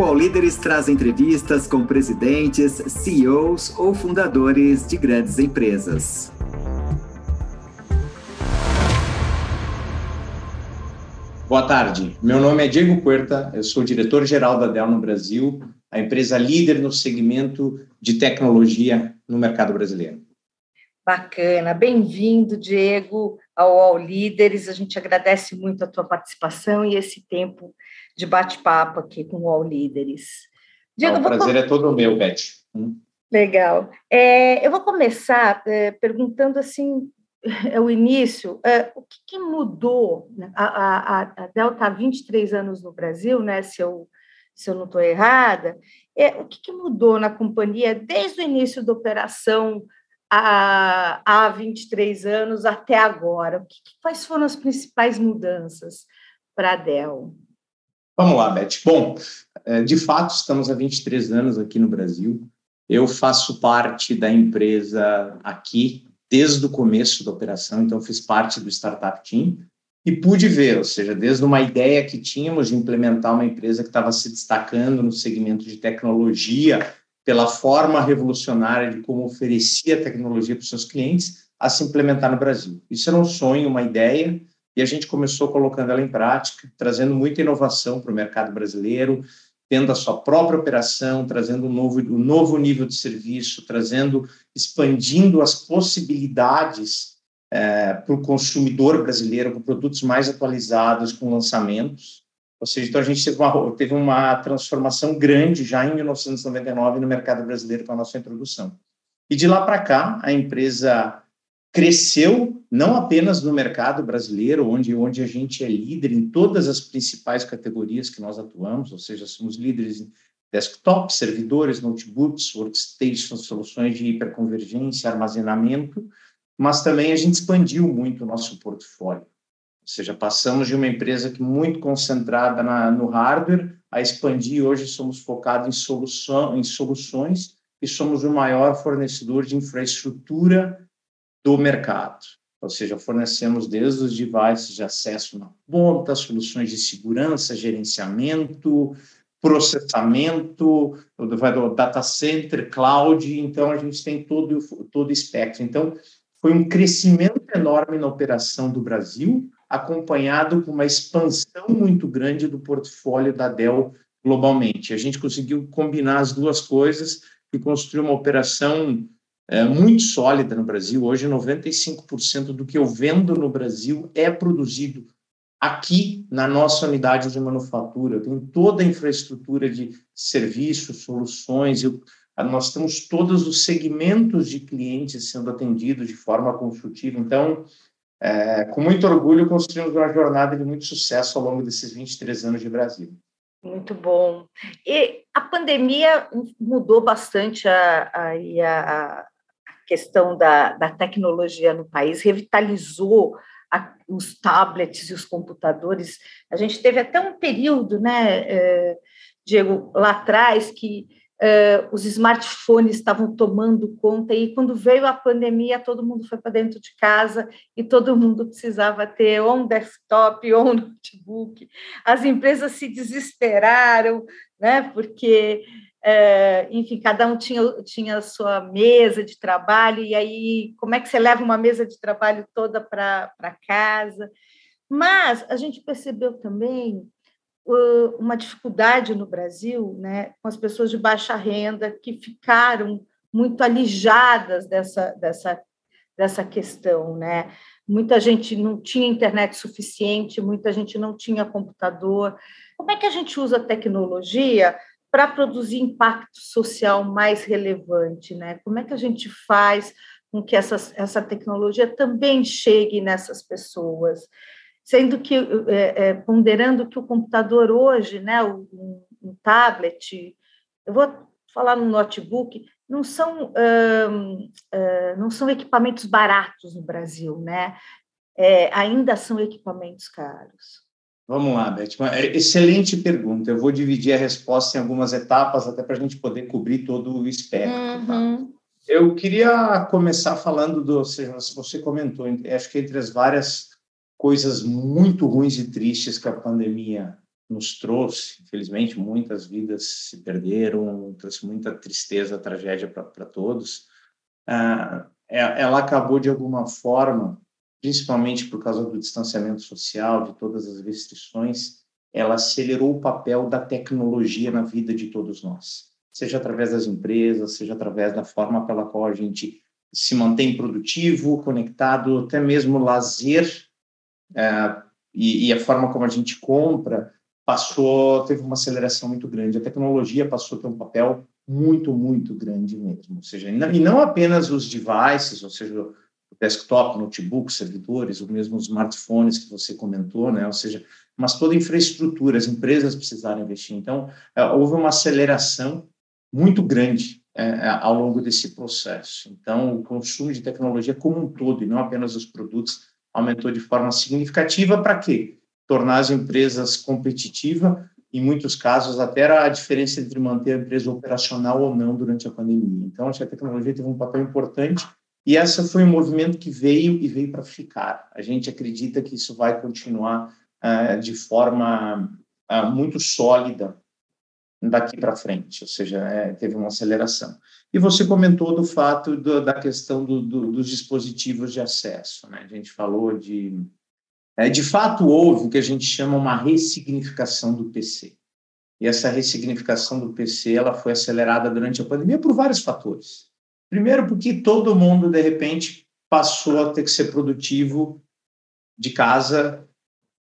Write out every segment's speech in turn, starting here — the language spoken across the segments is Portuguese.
O All Líderes traz entrevistas com presidentes, CEOs ou fundadores de grandes empresas. Boa tarde, meu nome é Diego Puerta, eu sou diretor-geral da Dell no Brasil, a empresa líder no segmento de tecnologia no mercado brasileiro. Bacana, bem-vindo, Diego, ao All Líderes. A gente agradece muito a tua participação e esse tempo de bate-papo aqui com o All Líderes. Diego, o prazer é todo meu, Beth. Hum. Legal. É, eu vou começar é, perguntando assim, é o início, é, o que, que mudou? Né? A, a, a Dell está há 23 anos no Brasil, né? Se eu, se eu não estou errada. É, o que, que mudou na companhia desde o início da operação há, há 23 anos até agora? Que, quais foram as principais mudanças para a Dell? Vamos lá, Beth. Bom, é, de fato, estamos há 23 anos aqui no Brasil. Eu faço parte da empresa aqui desde o começo da operação, então fiz parte do Startup Team e pude ver, ou seja, desde uma ideia que tínhamos de implementar uma empresa que estava se destacando no segmento de tecnologia pela forma revolucionária de como oferecia tecnologia para os seus clientes, a se implementar no Brasil. Isso era um sonho, uma ideia, e a gente começou colocando ela em prática, trazendo muita inovação para o mercado brasileiro, tendo a sua própria operação, trazendo um novo, um novo nível de serviço, trazendo, expandindo as possibilidades é, para o consumidor brasileiro com produtos mais atualizados, com lançamentos. Ou seja, então a gente teve uma, teve uma transformação grande já em 1999 no mercado brasileiro com a nossa introdução. E de lá para cá, a empresa cresceu não apenas no mercado brasileiro, onde, onde a gente é líder em todas as principais categorias que nós atuamos, ou seja, somos líderes em desktop, servidores, notebooks, workstations, soluções de hiperconvergência, armazenamento, mas também a gente expandiu muito o nosso portfólio. Ou seja, passamos de uma empresa que muito concentrada na, no hardware a expandir. Hoje somos focados em, solução, em soluções e somos o maior fornecedor de infraestrutura do mercado. Ou seja, fornecemos desde os devices de acesso na ponta, soluções de segurança, gerenciamento, processamento, do data center, cloud, então a gente tem todo todo o espectro. Então, foi um crescimento enorme na operação do Brasil, acompanhado com uma expansão muito grande do portfólio da Dell globalmente. A gente conseguiu combinar as duas coisas e construir uma operação é, muito sólida no Brasil. Hoje, 95% do que eu vendo no Brasil é produzido aqui na nossa unidade de manufatura. Eu tenho toda a infraestrutura de serviços, soluções, eu, nós temos todos os segmentos de clientes sendo atendidos de forma consultiva. Então, é, com muito orgulho, construímos uma jornada de muito sucesso ao longo desses 23 anos de Brasil. Muito bom. E a pandemia mudou bastante a, a, a, questão da, da tecnologia no país, revitalizou a, os tablets e os computadores. A gente teve até um período, né, eh, Diego, lá atrás, que eh, os smartphones estavam tomando conta, e quando veio a pandemia, todo mundo foi para dentro de casa e todo mundo precisava ter ou um desktop ou um notebook. As empresas se desesperaram, né, porque é, enfim, cada um tinha, tinha a sua mesa de trabalho, e aí como é que você leva uma mesa de trabalho toda para casa? Mas a gente percebeu também uh, uma dificuldade no Brasil, né, com as pessoas de baixa renda que ficaram muito alijadas dessa, dessa, dessa questão, né? Muita gente não tinha internet suficiente, muita gente não tinha computador. Como é que a gente usa a tecnologia para produzir impacto social mais relevante, né? Como é que a gente faz com que essa, essa tecnologia também chegue nessas pessoas? Sendo que, é, é, ponderando que o computador hoje, né, um, um tablet, eu vou falar no notebook, não são, não são equipamentos baratos no Brasil, né? É, ainda são equipamentos caros. Vamos lá, Beth. É, excelente pergunta. Eu vou dividir a resposta em algumas etapas, até para a gente poder cobrir todo o espectro. Tá? Uhum. Tá? Eu queria começar falando do. Ou seja, você comentou, acho que entre as várias coisas muito ruins e tristes que a pandemia nos trouxe, infelizmente, muitas vidas se perderam, trouxe muita tristeza, tragédia para todos. Ah, é, ela acabou de alguma forma, principalmente por causa do distanciamento social, de todas as restrições, ela acelerou o papel da tecnologia na vida de todos nós, seja através das empresas, seja através da forma pela qual a gente se mantém produtivo, conectado, até mesmo lazer é, e, e, a forma como a gente compra passou, teve uma aceleração muito grande. A tecnologia passou a ter um papel muito, muito grande mesmo. Ou seja, e não apenas os devices, ou seja, desktop, notebook, servidores, ou mesmo os smartphones que você comentou, né? Ou seja, mas toda a infraestrutura, as empresas precisaram investir. Então, é, houve uma aceleração muito grande é, é, ao longo desse processo. Então, o consumo de tecnologia como um todo, e não apenas os produtos, aumentou de forma significativa para quê? Tornar as empresas competitivas, em muitos casos, até a diferença entre manter a empresa operacional ou não durante a pandemia. Então, acho que a tecnologia teve um papel importante e essa foi um movimento que veio e veio para ficar. A gente acredita que isso vai continuar uh, de forma uh, muito sólida daqui para frente, ou seja, é, teve uma aceleração. E você comentou do fato do, da questão do, do, dos dispositivos de acesso, né? A gente falou de, é, de fato houve o que a gente chama uma ressignificação do PC. E essa ressignificação do PC ela foi acelerada durante a pandemia por vários fatores. Primeiro, porque todo mundo de repente passou a ter que ser produtivo de casa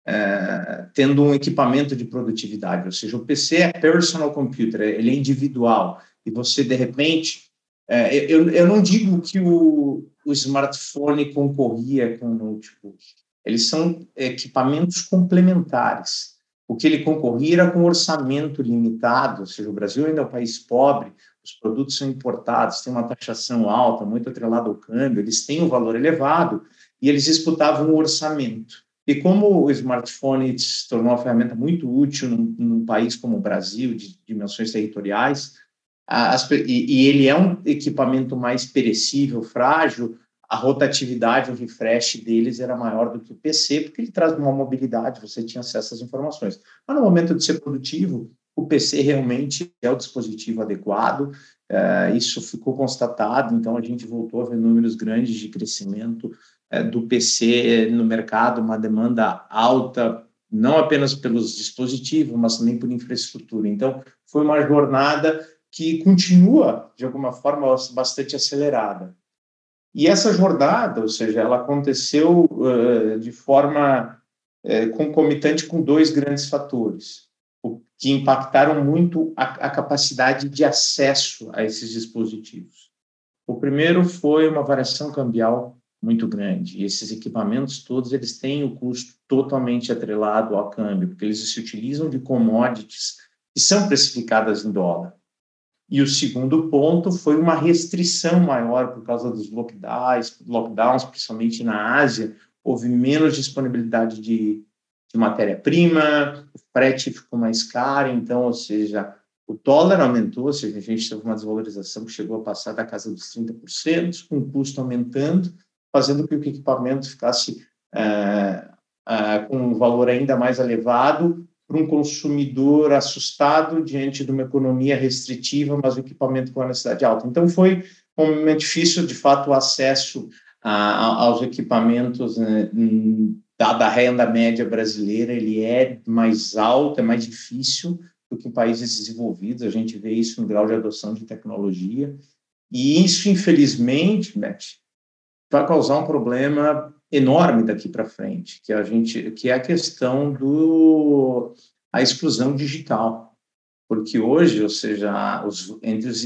é, tendo um equipamento de produtividade, ou seja, o PC é personal computer, ele é individual, e você, de repente, é, eu, eu não digo que o, o smartphone concorria com o notebook, eles são equipamentos complementares. O que ele concorria era com orçamento limitado, ou seja, o Brasil ainda é um país pobre, os produtos são importados, tem uma taxação alta, muito atrelada ao câmbio, eles têm um valor elevado, e eles disputavam o orçamento. E como o smartphone se tornou uma ferramenta muito útil num, num país como o Brasil, de dimensões territoriais, as, e, e, ele é um equipamento mais perecível, frágil, a rotatividade, o refresh deles era maior do que o PC, porque ele traz uma mobilidade, você tinha acesso às informações. Mas no momento de ser produtivo, o PC realmente é o dispositivo adequado, é, isso ficou constatado, então a gente voltou a ver números grandes de crescimento é, do PC no mercado, uma demanda alta, não apenas pelos dispositivos, mas também por infraestrutura. Então, foi uma jornada que continua, de alguma forma, bastante acelerada. E essa jornada, ou seja, ela aconteceu uh, de forma concomitante com dois grandes fatores, que impactaram muito a, a capacidade de acesso a esses dispositivos. O primeiro foi uma variação cambial muito grande. E esses equipamentos todos, eles têm o custo totalmente atrelado ao câmbio, porque eles se utilizam de commodities que são precificadas em dólar. E o segundo ponto foi uma restrição maior por causa dos lockdowns, lockdowns principalmente na Ásia, houve menos disponibilidade de, de matéria-prima, o frete ficou mais caro, então, ou seja, o dólar aumentou, ou seja, a gente teve uma desvalorização que chegou a passar da casa dos 30%, com o custo aumentando, fazendo com que o equipamento ficasse é, é, com um valor ainda mais elevado para um consumidor assustado diante de uma economia restritiva, mas o equipamento com a necessidade alta. Então, foi um momento difícil, de fato, o acesso a, aos equipamentos, né, dada a renda média brasileira, ele é mais alto, é mais difícil do que em países desenvolvidos, a gente vê isso no grau de adoção de tecnologia, e isso, infelizmente, Beth, vai causar um problema enorme daqui para frente, que a gente, que é a questão do a exclusão digital, porque hoje, ou seja, os, entre os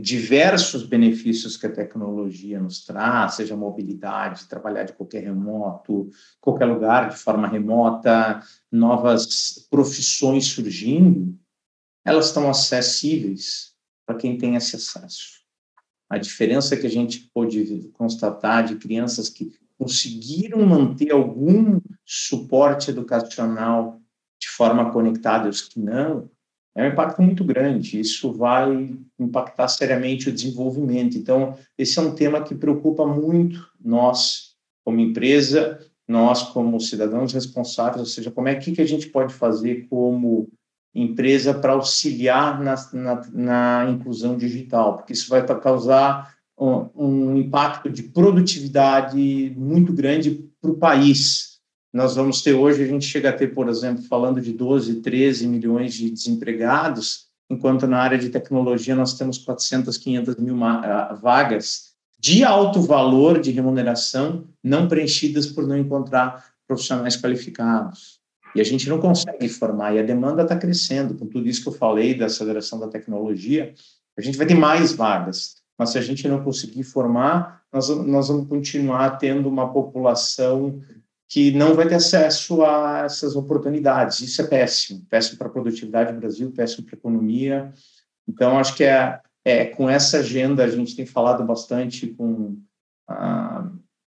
diversos benefícios que a tecnologia nos traz, seja mobilidade, trabalhar de qualquer remoto, qualquer lugar de forma remota, novas profissões surgindo, elas estão acessíveis para quem tem esse acesso. A diferença que a gente pôde constatar de crianças que conseguiram manter algum suporte educacional de forma conectada e os que não, é um impacto muito grande. Isso vai impactar seriamente o desenvolvimento. Então, esse é um tema que preocupa muito nós, como empresa, nós como cidadãos responsáveis, ou seja, como é que, que a gente pode fazer como empresa para auxiliar na, na, na, inclusão digital, porque isso vai causar um, um impacto de produtividade muito grande para o país. Nós vamos ter hoje, a gente chega a ter, por exemplo, falando de 12, 13 milhões de desempregados, enquanto na área de tecnologia nós temos 400, 500 mil vagas de alto valor de remuneração não preenchidas por não encontrar profissionais qualificados. E a gente não consegue formar, e a demanda está crescendo. Com tudo isso que eu falei da aceleração da tecnologia, a gente vai ter mais vagas. Mas se a gente não conseguir formar, nós, nós vamos continuar tendo uma população que não vai ter acesso a essas oportunidades. Isso é péssimo. Péssimo para a produtividade do Brasil, péssimo para a economia. Então, acho que é, é, com essa agenda, a gente tem falado bastante com a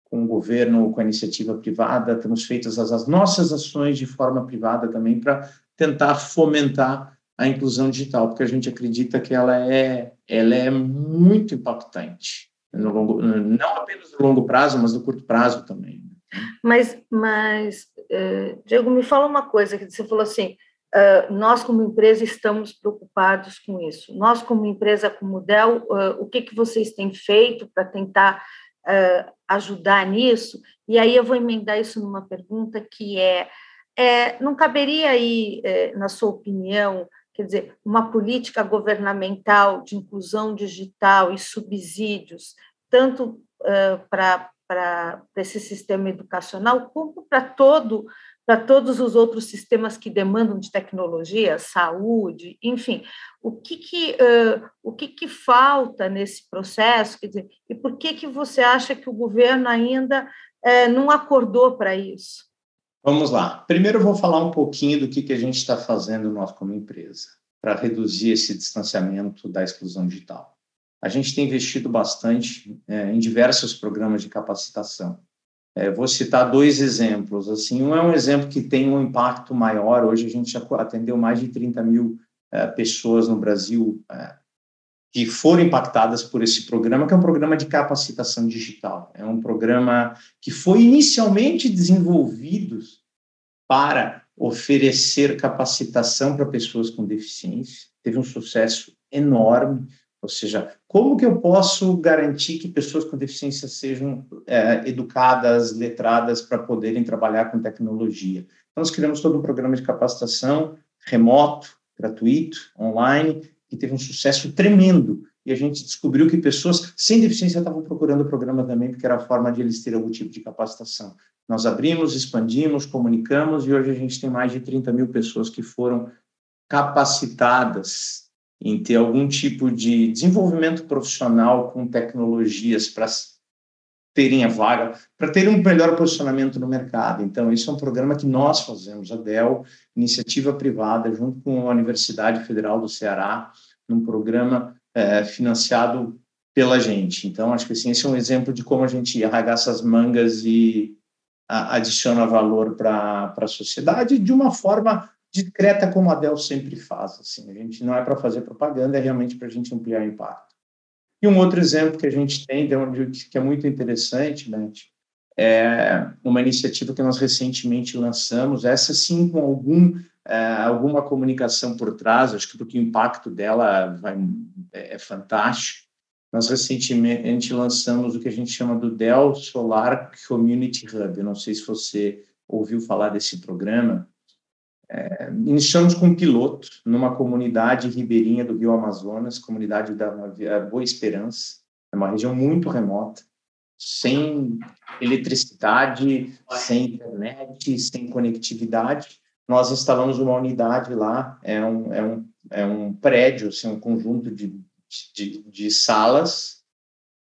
com o governo, com a iniciativa privada, temos feito as, as nossas ações de forma privada também para tentar fomentar a inclusão digital, porque a gente acredita que ela é, ela é muito impactante, no longo, não apenas no longo prazo, mas no curto prazo também. Mas, mas uh, Diego, me fala uma coisa, que você falou assim, uh, nós como empresa estamos preocupados com isso. Nós como empresa, como Dell, uh, o que, que vocês têm feito para tentar ajudar nisso? E aí eu vou emendar isso numa pergunta que é, é não caberia aí, na sua opinião, quer dizer, uma política governamental de inclusão digital e subsídios, tanto uh, para esse sistema educacional, como para todo para todos os outros sistemas que demandam de tecnologia, saúde, enfim, o que que, uh, o que, que falta nesse processo, quer dizer, e por que que você acha que o governo ainda uh, não acordou para isso? Vamos lá. Primeiro eu vou falar um pouquinho do que, que a gente está fazendo nós como empresa para reduzir esse distanciamento da exclusão digital. A gente tem investido bastante é, em diversos programas de capacitação. É, vou citar dois exemplos. Assim, um é um exemplo que tem um impacto maior. Hoje a gente atendeu mais de 30 mil é, pessoas no Brasil é, que foram impactadas por esse programa, que é um programa de capacitação digital. É um programa que foi inicialmente desenvolvido para oferecer capacitação para pessoas com deficiência. Teve um sucesso enorme ou seja, como que eu posso garantir que pessoas com deficiência sejam é, educadas, letradas para poderem trabalhar com tecnologia? Então, nós criamos todo um programa de capacitação remoto, gratuito, online, que teve um sucesso tremendo. E a gente descobriu que pessoas sem deficiência estavam procurando o programa também, porque era a forma de eles terem algum tipo de capacitação. Nós abrimos, expandimos, comunicamos, e hoje a gente tem mais de 30 mil pessoas que foram capacitadas em ter algum tipo de desenvolvimento profissional com tecnologias para terem a vaga, para terem um melhor posicionamento no mercado. Então, isso é um programa que nós fazemos, a DEL, iniciativa privada, junto com a Universidade Federal do Ceará, num programa é, financiado pela gente. Então, acho que assim, esse é um exemplo de como a gente arregaça as mangas e adiciona valor para a sociedade de uma forma discreta como a Dell sempre faz. Assim, a gente não é para fazer propaganda, é realmente para a gente ampliar o impacto. E um outro exemplo que a gente tem, que é muito interessante, Beth, é uma iniciativa que nós recentemente lançamos, essa sim com algum, é, alguma comunicação por trás, acho que porque o impacto dela vai, é, é fantástico. Nós recentemente lançamos o que a gente chama do Dell Solar Community Hub. Eu não sei se você ouviu falar desse programa, é, iniciamos com um piloto numa comunidade ribeirinha do Rio Amazonas, comunidade da Boa Esperança, é uma região muito remota, sem eletricidade, sem internet, sem conectividade. Nós instalamos uma unidade lá, é um, é um, é um prédio, assim, um conjunto de, de, de salas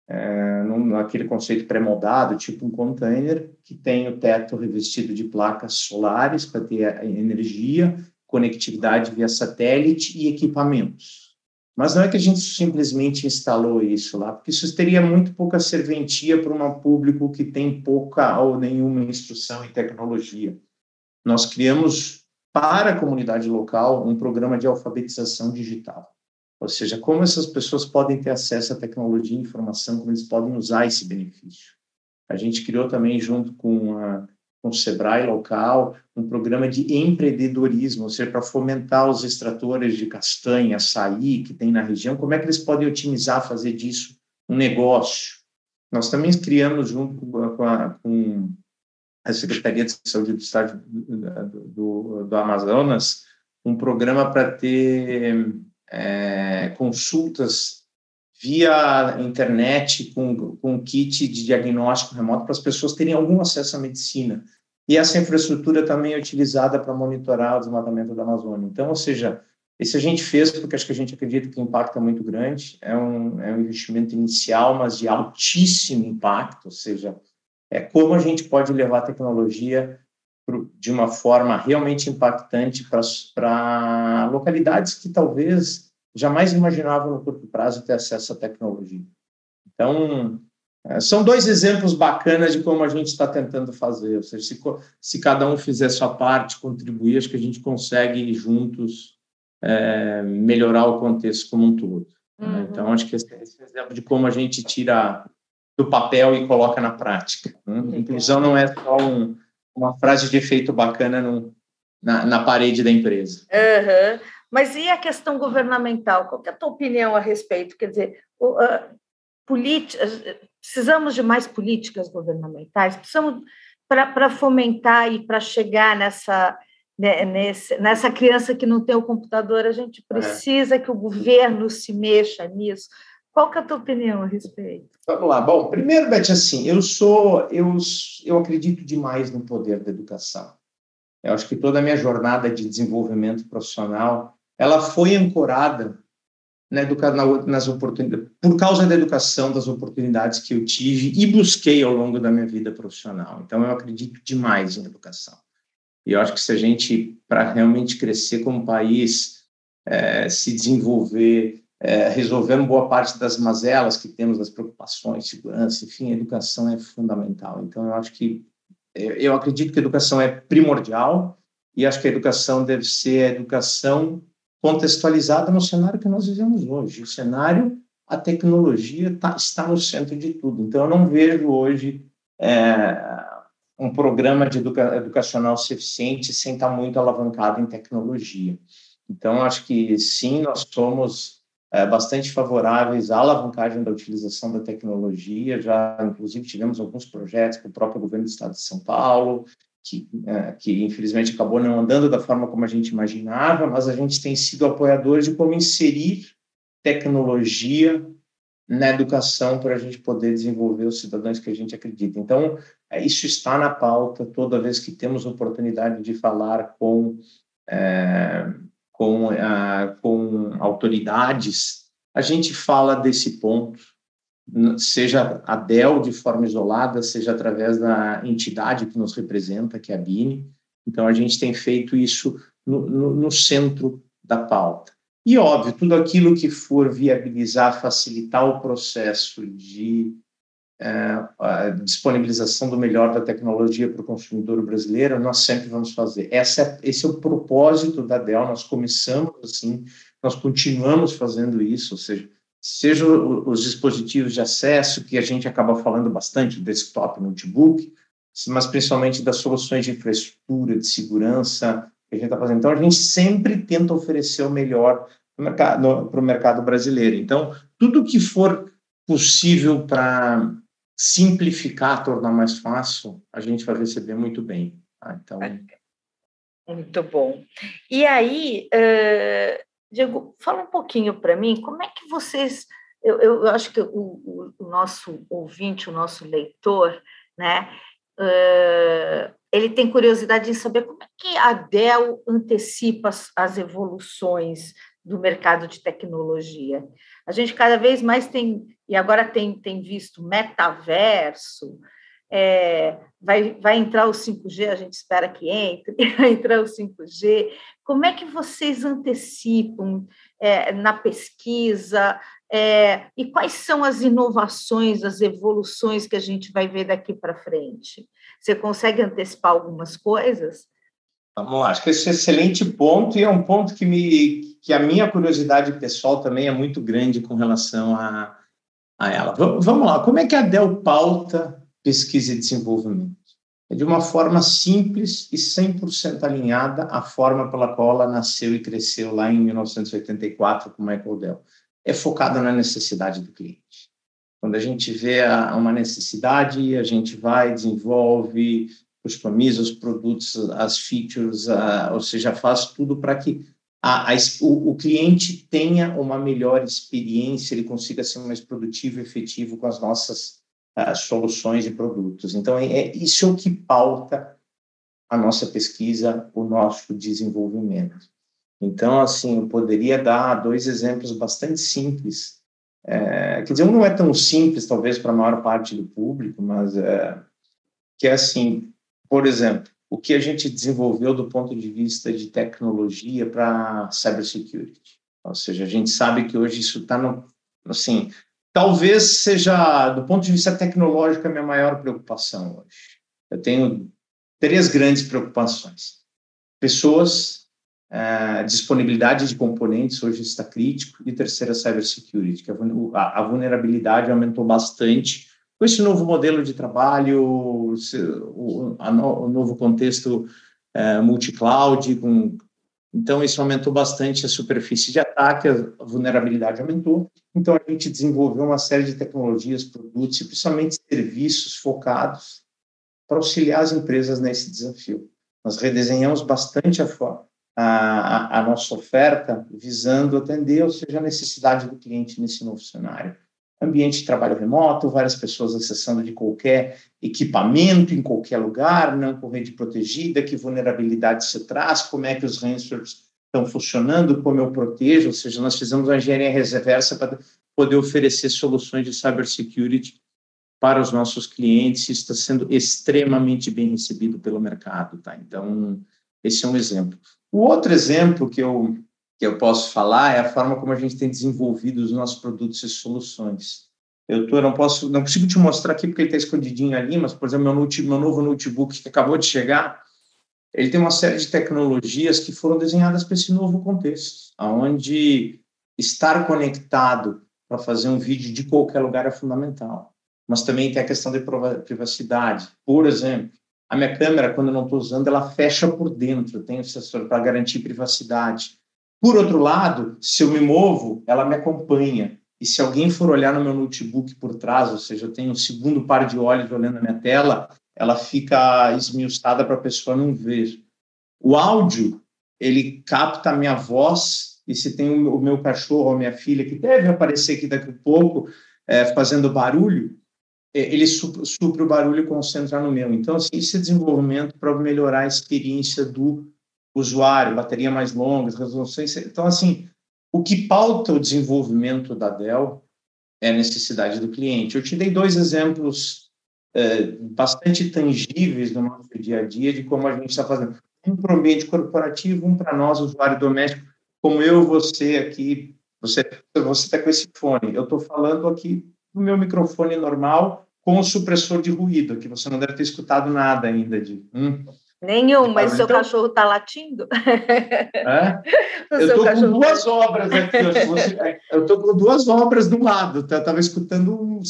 é, num, aquele conceito pré-moldado, tipo um container, que tem o teto revestido de placas solares para ter energia, conectividade via satélite e equipamentos. Mas não é que a gente simplesmente instalou isso lá, porque isso teria muito pouca serventia para um público que tem pouca ou nenhuma instrução em tecnologia. Nós criamos para a comunidade local um programa de alfabetização digital. Ou seja, como essas pessoas podem ter acesso à tecnologia e informação, como eles podem usar esse benefício. A gente criou também, junto com a com o Sebrae local, um programa de empreendedorismo, ou seja, para fomentar os extratores de castanha, açaí que tem na região, como é que eles podem otimizar, fazer disso um negócio. Nós também criamos, junto com a, com a Secretaria de Saúde do Estado do, do, do Amazonas, um programa para ter é, consultas via internet com, com kit de diagnóstico remoto para as pessoas terem algum acesso à medicina. E essa infraestrutura também é utilizada para monitorar o desmatamento da Amazônia. Então, ou seja, isso a gente fez porque acho que a gente acredita que o impacto é muito grande, é um, é um investimento inicial, mas de altíssimo impacto, ou seja, é como a gente pode levar a tecnologia de uma forma realmente impactante para localidades que talvez jamais imaginavam no curto prazo ter acesso à tecnologia. Então, é, são dois exemplos bacanas de como a gente está tentando fazer. Ou seja, se, se, cada um fizer sua parte, contribuir, acho que a gente consegue juntos é, melhorar o contexto como um todo. Né? Uhum. Então, acho que esse, esse exemplo de como a gente tira do papel e coloca na prática. Né? Inclusão não é só um, uma frase de efeito bacana no, na, na parede da empresa. Uhum. Mas e a questão governamental? Qual é a tua opinião a respeito? Quer dizer, uh, precisamos de mais políticas governamentais? Precisamos para fomentar e para chegar nessa, né, nesse, nessa criança que não tem o computador, a gente é. precisa é. que o governo se mexa nisso. Qual que é a tua opinião a respeito? Vamos lá. Bom, primeiro, Beth, assim, eu sou, eu, eu acredito demais no poder da educação. Eu acho que toda a minha jornada de desenvolvimento profissional ela foi ancorada na na, nas oportunidades, por causa da educação, das oportunidades que eu tive e busquei ao longo da minha vida profissional. Então, eu acredito demais em educação. E eu acho que se a gente, para realmente crescer como país, é, se desenvolver, é, resolvendo boa parte das mazelas que temos, das preocupações, segurança, enfim, educação é fundamental. Então, eu acho que, eu acredito que a educação é primordial e acho que a educação deve ser a educação contextualizada no cenário que nós vivemos hoje. O cenário, a tecnologia tá, está no centro de tudo. Então, eu não vejo hoje é, um programa de educa educacional suficiente sem estar muito alavancado em tecnologia. Então, acho que sim, nós somos é, bastante favoráveis à alavancagem da utilização da tecnologia. Já, inclusive, tivemos alguns projetos com o próprio governo do Estado de São Paulo, que, é, que infelizmente acabou não andando da forma como a gente imaginava, mas a gente tem sido apoiadores de como inserir tecnologia na educação para a gente poder desenvolver os cidadãos que a gente acredita. Então, é, isso está na pauta toda vez que temos oportunidade de falar com, é, com, com autoridades, a gente fala desse ponto seja a DEL de forma isolada, seja através da entidade que nos representa, que é a BINE. Então, a gente tem feito isso no, no, no centro da pauta. E, óbvio, tudo aquilo que for viabilizar, facilitar o processo de é, disponibilização do melhor da tecnologia para o consumidor brasileiro, nós sempre vamos fazer. Essa é, esse é o propósito da DEL, nós começamos assim, nós continuamos fazendo isso, ou seja, seja os dispositivos de acesso, que a gente acaba falando bastante, desktop, notebook, mas principalmente das soluções de infraestrutura, de segurança que a gente está fazendo. Então, a gente sempre tenta oferecer o melhor para o mercado, mercado brasileiro. Então, tudo que for possível para simplificar, tornar mais fácil, a gente vai receber muito bem. Tá? Então... Muito bom. E aí, uh, Diego, fala um pouquinho para mim, como é que vocês. Eu, eu acho que o, o, nosso ouvinte, o nosso leitor, né, uh, ele tem curiosidade em saber como é que a Dell antecipa as, as evoluções do mercado de tecnologia. A gente cada vez mais tem, e agora tem, tem visto metaverso, é, vai, vai entrar o 5G, a gente espera que entre, vai entrar o 5G. Como é que vocês antecipam é, na pesquisa? É, e quais são as inovações, as evoluções que a gente vai ver daqui para frente? Você consegue antecipar algumas coisas? Vamos lá, acho que esse é um excelente ponto e é um ponto que, me, que a minha curiosidade pessoal também é muito grande com relação a, a ela. Vamos lá, como é que a Dell pauta pesquisa e desenvolvimento. é de uma forma simples e 100% alinhada à forma pela qual ela nasceu e cresceu lá em 1984 com Michael Dell. É focada na necessidade do cliente. Quando a gente vê uma necessidade, a gente vai, desenvolve, customiza os produtos, as features, a, ou seja, faz tudo para que a, a, o, o, cliente tenha uma melhor experiência, ele consiga ser mais produtivo e efetivo com as nossas uh, soluções e produtos. Então, é, é, isso é o que pauta a nossa pesquisa, o nosso desenvolvimento. Então, assim, eu poderia dar dois exemplos bastante simples. É, quer dizer, um não é tão simples, talvez, para a maior parte do público, mas é, que é assim, por exemplo, o que a gente desenvolveu do ponto de vista de tecnologia para cybersecurity. Ou seja, a gente sabe que hoje isso está no, assim, talvez seja, do ponto de vista tecnológico, a minha maior preocupação hoje. Eu tenho três grandes preocupações. Pessoas, é, disponibilidade de componentes hoje está crítico, e terceira, cybersecurity, que a, a vulnerabilidade aumentou bastante com esse novo modelo de trabalho, o, novo contexto é, multi-cloud, com, então isso aumentou bastante a superfície de ataque, a vulnerabilidade aumentou. Então a gente desenvolveu uma série de tecnologias, produtos e principalmente serviços focados para auxiliar as empresas nesse desafio. Nós redesenhamos bastante a, a, a nossa oferta visando atender, ou seja, a necessidade do cliente nesse novo cenário ambiente de trabalho remoto, várias pessoas acessando de qualquer equipamento, em qualquer lugar, não com rede protegida, que vulnerabilidade se traz, como é que os ransomwares estão funcionando, como eu protejo, ou seja, nós fizemos uma engenharia reversa para poder oferecer soluções de cybersecurity para os nossos clientes, está sendo extremamente bem recebido pelo mercado, tá? Então, esse é um exemplo. O outro exemplo que eu que eu posso falar é a forma como a gente tem desenvolvido os nossos produtos e soluções. Eu tô, não posso, não consigo te mostrar aqui porque ele está escondidinho ali, mas por exemplo, meu, note, meu novo notebook que acabou de chegar, ele tem uma série de tecnologias que foram desenhadas para esse novo contexto, aonde estar conectado para fazer um vídeo de qualquer lugar é fundamental. Mas também tem a questão de privacidade. Por exemplo, a minha câmera, quando eu não estou usando, ela fecha por dentro. Eu tenho sensor para garantir privacidade. Por outro lado, se eu me movo, ela me acompanha. E se alguém for olhar no meu notebook por trás, ou seja, eu tenho um segundo par de olhos olhando a minha tela, ela fica esmiuçada para a pessoa não ver. O áudio, ele capta a minha voz, e se tem o meu cachorro ou minha filha, que deve aparecer aqui daqui a pouco, é, fazendo barulho, é, ele supre o barulho e concentra no meu. Então, assim, esse desenvolvimento para melhorar a experiência do usuário, bateria mais longa, resoluções. Então, assim, o que pauta o desenvolvimento da Dell é a necessidade do cliente. Eu te dei dois exemplos é, bastante tangíveis no nosso dia a dia de como a gente está fazendo. Um para o ambiente corporativo, um para nós, usuário doméstico, como eu, você aqui, você está com esse fone. Eu estou falando aqui no meu microfone normal com o supressor de ruído, que você não deve ter escutado nada ainda de. Hum, Nenhum, mas seu então, cachorro está latindo? É? Eu estou com duas tá... obras aqui. Eu estou com duas obras do lado. Eu estava escutando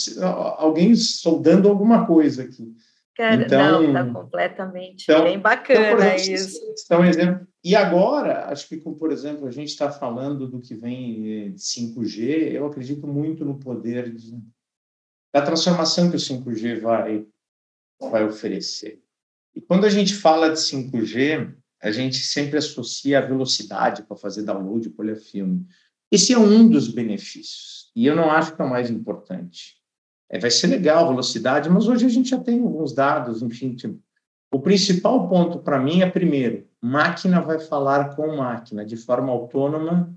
alguém soldando alguma coisa aqui. Cara, então, não, está completamente então, bem bacana então, exemplo, isso. Então, exemplo. E agora, acho que, como, por exemplo, a gente está falando do que vem de 5G, eu acredito muito no poder de, da transformação que o 5G vai, vai oferecer. E quando a gente fala de 5G, a gente sempre associa a velocidade para fazer download por filme. Esse é um dos benefícios, e eu não acho que é o mais importante. É, vai ser legal a velocidade, mas hoje a gente já tem alguns dados, enfim. Tipo, o principal ponto para mim é, primeiro, máquina vai falar com máquina de forma autônoma,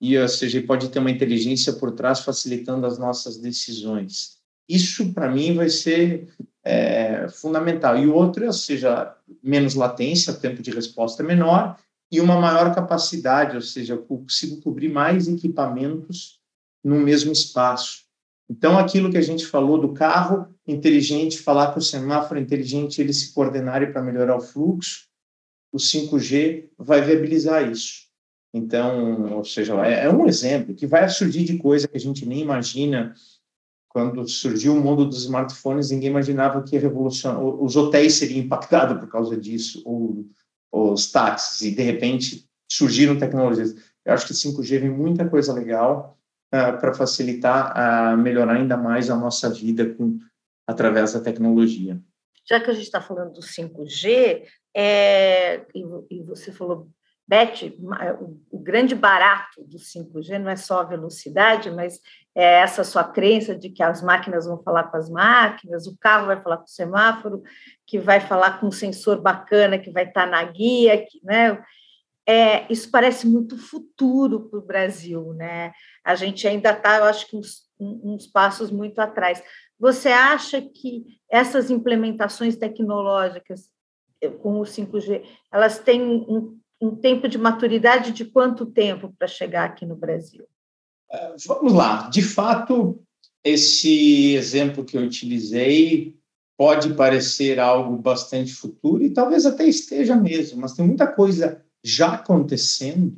e, ou seja, pode ter uma inteligência por trás facilitando as nossas decisões. Isso, para mim, vai ser é, fundamental. E o outro, ou seja, menos latência, tempo de resposta menor e uma maior capacidade, ou seja, eu consigo cobrir mais equipamentos no mesmo espaço. Então, aquilo que a gente falou do carro inteligente, falar com o semáforo inteligente, ele se coordenarem para melhorar o fluxo, o 5G vai viabilizar isso. Então, ou seja, é, é um exemplo que vai surgir de coisa que a gente nem imagina quando surgiu o mundo dos smartphones, ninguém imaginava que os hotéis seriam impactados por causa disso, ou os táxis, e de repente surgiram tecnologias. Eu acho que 5G vem muita coisa legal uh, para facilitar, uh, melhorar ainda mais a nossa vida com, através da tecnologia. Já que a gente está falando do 5G, é, e, e você falou Beth, o, o, grande barato do 5G não é só a velocidade, mas é essa sua crença de que as máquinas vão falar com as máquinas, o carro vai falar com o semáforo, que vai falar com um sensor bacana que vai estar na guia, que, né? É, isso parece muito futuro para o Brasil, né? A gente ainda está, eu acho que uns, uns passos muito atrás. Você acha que essas implementações tecnológicas eh, com o 5G, elas têm um um tempo de maturidade de quanto tempo para chegar aqui no Brasil? É, vamos lá. De fato, esse exemplo que eu utilizei pode parecer algo bastante futuro e talvez até esteja mesmo, mas tem muita coisa já acontecendo.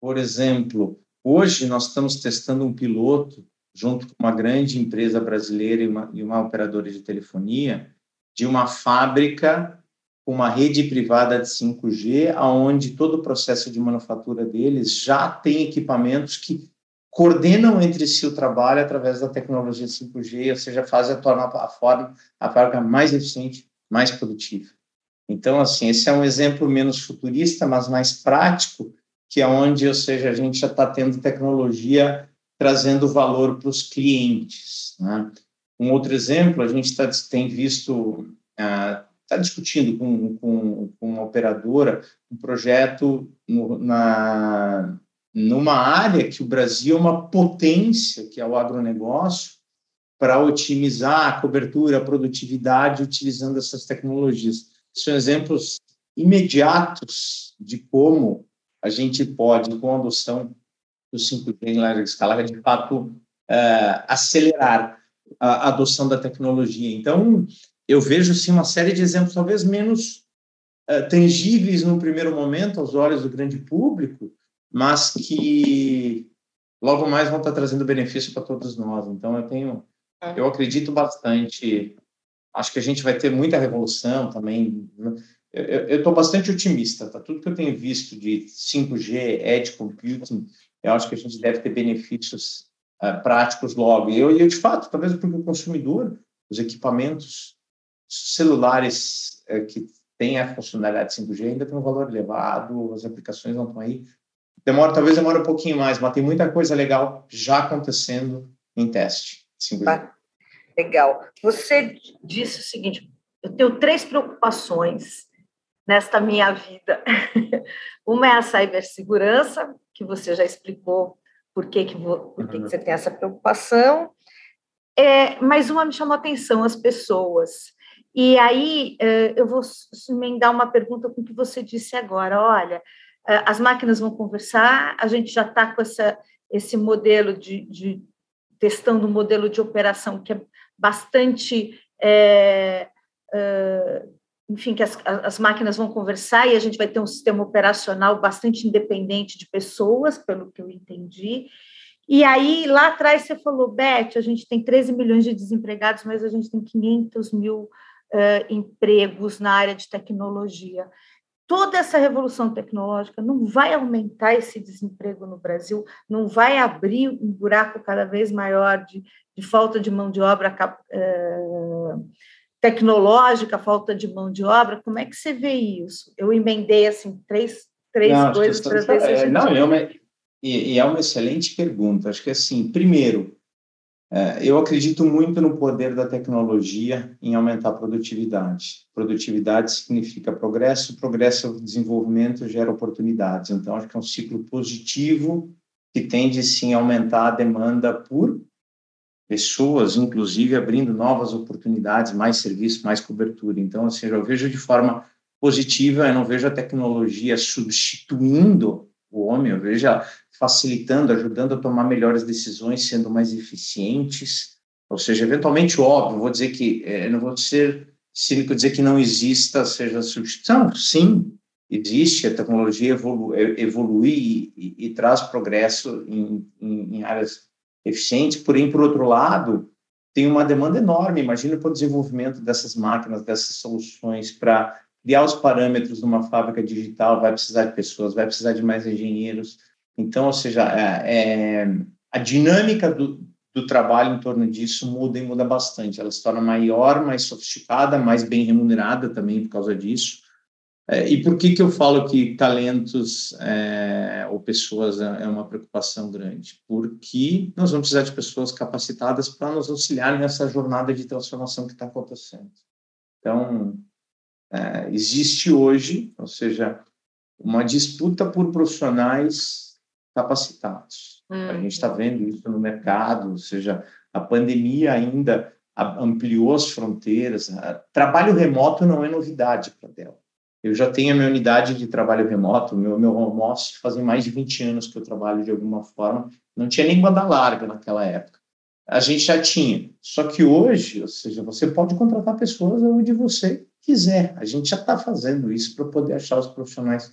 Por exemplo, hoje nós estamos testando um piloto junto com uma grande empresa brasileira e uma, e uma operadora de telefonia de uma fábrica uma rede privada de 5G, aonde todo o processo de manufatura deles já tem equipamentos que coordenam entre si o trabalho através da tecnologia 5G, ou seja, fazem tornar a forma a fábrica mais eficiente, mais produtiva. Então, assim, esse é um exemplo menos futurista, mas mais prático, que é onde, ou seja, a gente já está tendo tecnologia trazendo valor para os clientes. Né? Um outro exemplo, a gente tá, tem visto ah, está discutindo com, com, com, uma operadora um projeto no, na, numa área que o Brasil é uma potência, que é o agronegócio, para otimizar a cobertura, a produtividade utilizando essas tecnologias. São exemplos imediatos de como a gente pode, com a adoção do 5G em larga escala, de fato, é, acelerar a adoção da tecnologia. Então, eu vejo sim uma série de exemplos, talvez menos uh, tangíveis no primeiro momento aos olhos do grande público, mas que logo mais vão estar trazendo benefício para todos nós. Então eu tenho, é. eu acredito bastante. Acho que a gente vai ter muita revolução também. Eu estou bastante otimista. Tá? Tudo que eu tenho visto de 5G, edge computing, eu acho que a gente deve ter benefícios uh, práticos logo. E eu, eu, de fato, talvez porque o consumidor, os equipamentos celulares é, que têm a funcionalidade 5G ainda tem um valor elevado, as aplicações não estão aí. Demora, talvez demore um pouquinho mais, mas tem muita coisa legal já acontecendo em teste 5G. Ah, legal. Você disse o seguinte: eu tenho três preocupações nesta minha vida. Uma é a cibersegurança, que você já explicou por que, que, por que, que você tem essa preocupação. É, mas uma me chamou a atenção, as pessoas. E aí eh, eu vou emendar uma pergunta com o que você disse agora. Olha, eh, as máquinas vão conversar, a gente já está com essa, esse modelo de, de testando um modelo de operação que é bastante é, é, enfim, que as, as máquinas vão conversar e a gente vai ter um sistema operacional bastante independente de pessoas, pelo que eu entendi. E aí, lá atrás, você falou, Beth, a gente tem 13 milhões de desempregados, mas a gente tem 500 mil uh, empregos na área de tecnologia. Toda essa revolução tecnológica não vai aumentar esse desemprego no Brasil, não vai abrir um buraco cada vez maior de, de falta de mão de obra uh, tecnológica, falta de mão de obra. Como é que você vê isso? Eu emendei assim três, três não, coisas para ver se a gente... Não, é uma, e, e é uma excelente pergunta. Acho que assim, primeiro, é, eu acredito muito no poder da tecnologia em aumentar a produtividade. Produtividade significa progresso, progresso é desenvolvimento gera oportunidades. Então, acho que é um ciclo positivo que tende sim a aumentar a demanda por pessoas, inclusive abrindo novas oportunidades, mais serviço, mais cobertura. Então, assim, eu vejo de forma positiva, eu não vejo a tecnologia substituindo o homem, eu vejo facilitando, ajudando a tomar melhores decisões, sendo mais eficientes. Ou seja, eventualmente, óbvio, vou dizer que, é, não vou ser cínico dizer que não exista, seja substituição, sim, existe, a tecnologia evolu evolui e, e, e, traz progresso em, em, em, áreas eficientes, porém, por outro lado, tem uma demanda enorme. Imagina para o desenvolvimento dessas máquinas, dessas soluções para criar os parâmetros de uma fábrica digital, vai precisar de pessoas, vai precisar de mais engenheiros. Então, ou seja, é, é, a dinâmica do, do trabalho em torno disso muda e muda bastante. Ela se torna maior, mais sofisticada, mais bem remunerada também por causa disso. É, e por que, que eu falo que talentos é, ou pessoas é, é uma preocupação grande? Porque nós vamos precisar de pessoas capacitadas para nos auxiliar nessa jornada de transformação que está acontecendo. Então, é, existe hoje, ou seja, uma disputa por profissionais capacitados. Hum. A gente está uhum. vendo isso no mercado, ou seja, a pandemia ainda ampliou as fronteiras. Trabalho remoto não é novidade para Dell eu já tenho a minha unidade de trabalho remoto, meu, meu home office, fazem mais de 20 anos que eu trabalho de alguma forma. Não tinha nem banda larga naquela época. A gente já tinha. Só que hoje, ou seja, você pode contratar pessoas onde você quiser. A gente já está fazendo isso para poder achar os profissionais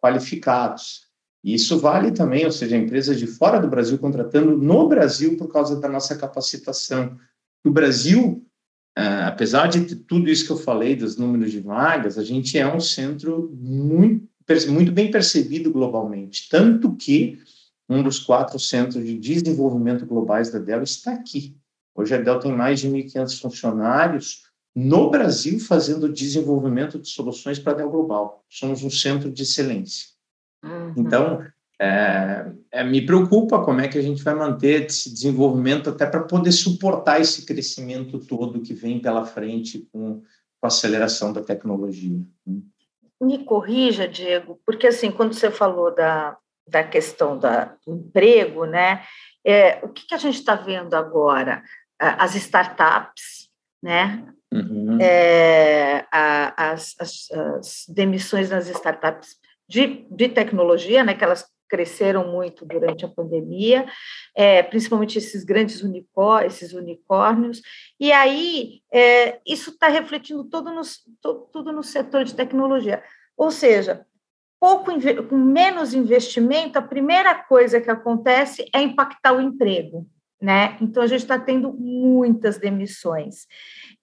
qualificados. E isso vale também, ou seja, empresas de fora do Brasil contratando no Brasil por causa da nossa capacitação. O Brasil Uh, apesar de tudo isso que eu falei dos números de vagas, a gente é um centro muito, muito bem percebido globalmente, tanto que um dos quatro centros de desenvolvimento globais da Dell está aqui. Hoje a Dell tem mais de 1.500 funcionários no Brasil fazendo desenvolvimento de soluções para a Global. Somos um centro de excelência. Uhum. Então, é, é, me preocupa como é que a gente vai manter esse desenvolvimento até para poder suportar esse crescimento todo que vem pela frente com, com a aceleração da tecnologia. Me corrija, Diego, porque assim, quando você falou da, da questão da, do emprego, né, é, o que, que a gente está vendo agora? As startups, né, uhum. é, a, as, as, as demissões nas startups de, de tecnologia, né, que elas cresceram muito durante a pandemia, é, principalmente esses grandes unicórnios, esses unicórnios, e aí é, isso está refletindo todo no, todo, tudo no setor de tecnologia. Ou seja, pouco com menos investimento, a primeira coisa que acontece é impactar o emprego. Né? Então, a gente está tendo muitas demissões.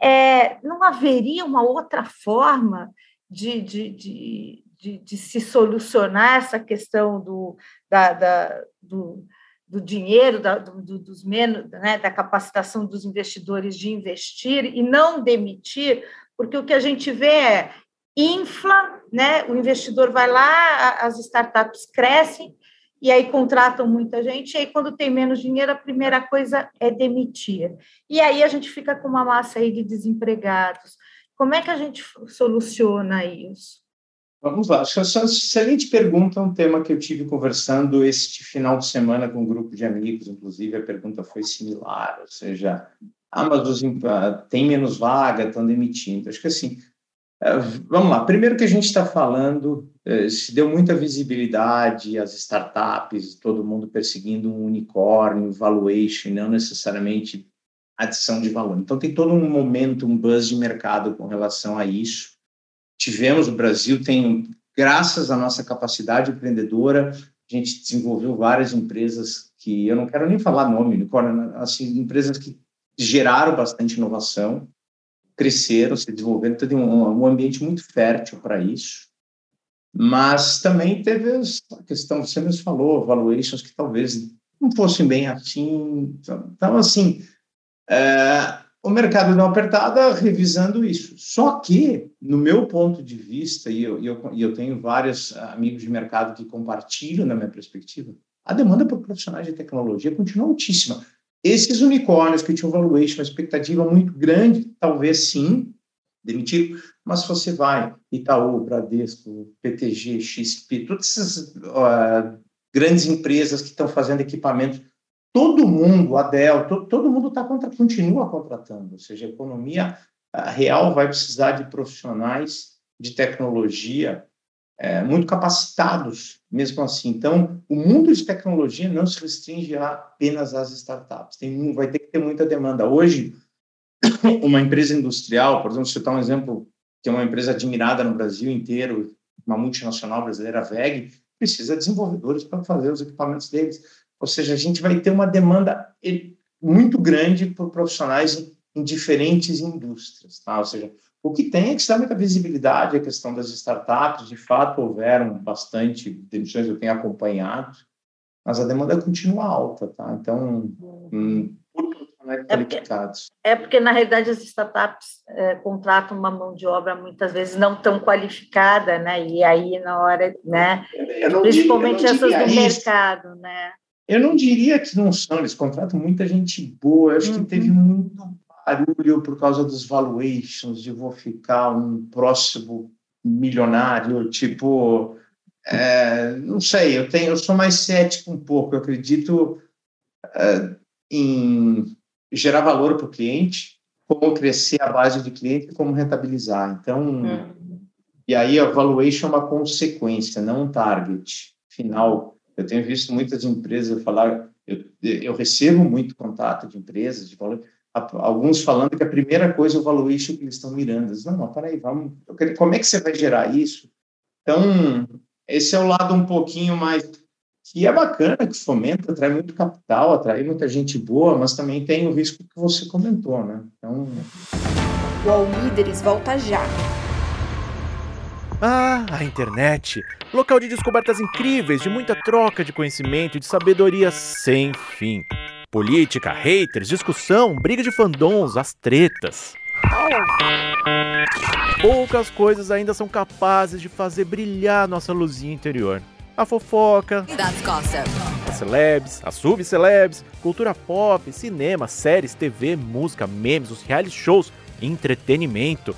É, não haveria uma outra forma de, de, de, de, de se solucionar essa questão do, da, da do, do dinheiro, da, do, dos menos, né, da capacitação dos investidores de investir e não demitir, porque o que a gente vê é infla, né, o investidor vai lá, as startups crescem e aí contratam muita gente, e aí quando tem menos dinheiro, a primeira coisa é demitir. E aí a gente fica com uma massa aí de desempregados. Como é que a gente soluciona isso? Vamos lá, excelente pergunta, um tema que eu tive conversando este final de semana com um grupo de amigos, inclusive a pergunta foi similar, ou seja, ah, mas os, tem menos vaga, estão demitindo. Acho que assim, vamos lá, primeiro que a gente está falando, é, se deu muita visibilidade às startups, todo mundo perseguindo um unicórnio, valuation, não necessariamente adição de valor. Então tem todo um momento, um buzz de mercado com relação a isso, tivemos, o Brasil tem, graças à nossa capacidade empreendedora, a gente desenvolveu várias empresas que eu não quero nem falar nome, assim, empresas que geraram bastante inovação, cresceram, se desenvolveram, então tem um, um ambiente muito fértil para isso. Mas também teve a questão, você mesmo falou, valuations que talvez não fossem bem assim. Então, assim, é, o mercado deu uma apertada revisando isso. Só que, no meu ponto de vista, e eu, eu, eu tenho vários amigos de mercado que compartilham da minha perspectiva, a demanda por profissionais de tecnologia continua altíssima. Esses unicórnios que tinham valuation, uma expectativa muito grande, talvez sim, demitiram, mas se você vai, Itaú, Bradesco, PTG, XP, todas essas uh, grandes empresas que estão fazendo equipamento todo mundo, a Dell, todo, todo mundo tá contra, continua contratando, ou seja, a economia real vai precisar de profissionais de tecnologia é, muito capacitados, mesmo assim. Então, o mundo de tecnologia não se restringe apenas às startups, tem, vai ter que ter muita demanda. Hoje, uma empresa industrial, por exemplo, citar um exemplo que é uma empresa admirada no Brasil inteiro, uma multinacional brasileira, a VEG, precisa de desenvolvedores para fazer os equipamentos deles ou seja, a gente vai ter uma demanda muito grande por profissionais em, diferentes indústrias, tá? Ou seja, o que tem é que se dá muita visibilidade a questão das startups, de fato houveram bastante demissões, eu tenho acompanhado, mas a demanda continua alta, tá? Então, hum, por profissionais é qualificados. É porque, na realidade, as startups é, contratam uma mão de obra muitas vezes não tão qualificada, né? E aí, na hora, né? Principalmente diria, essas do isso. mercado, né? Eu não diria que não são, eles contratam muita gente boa, eu acho uhum. que teve muito barulho por causa dos valuations, de vou ficar um próximo milionário, tipo, é, não sei, eu tenho, eu sou mais cético um pouco, eu acredito é, em gerar valor para o cliente, como crescer a base de cliente e como rentabilizar. Então, hum. e aí a valuation é uma consequência, não um target final. Eu tenho visto muitas empresas falar, eu, eu recebo muito contato de empresas de valor, alguns falando que a primeira coisa é o valuation que eles estão mirando. Diz, não, mas peraí, vamos, quero, como é que você vai gerar isso? Então, esse é o lado um pouquinho mais que é bacana, que fomenta, atrai muito capital, atrai muita gente boa, mas também tem o risco que você comentou, né? Então... O All Líderes volta já. Ah, a internet! Local de descobertas incríveis, de muita troca de conhecimento e de sabedoria sem fim. Política, haters, discussão, briga de fandons, as tretas. Poucas coisas ainda são capazes de fazer brilhar nossa luzinha interior. A fofoca, as celebs, as subcelebs, cultura pop, cinema, séries, TV, música, memes, os reality shows, entretenimento.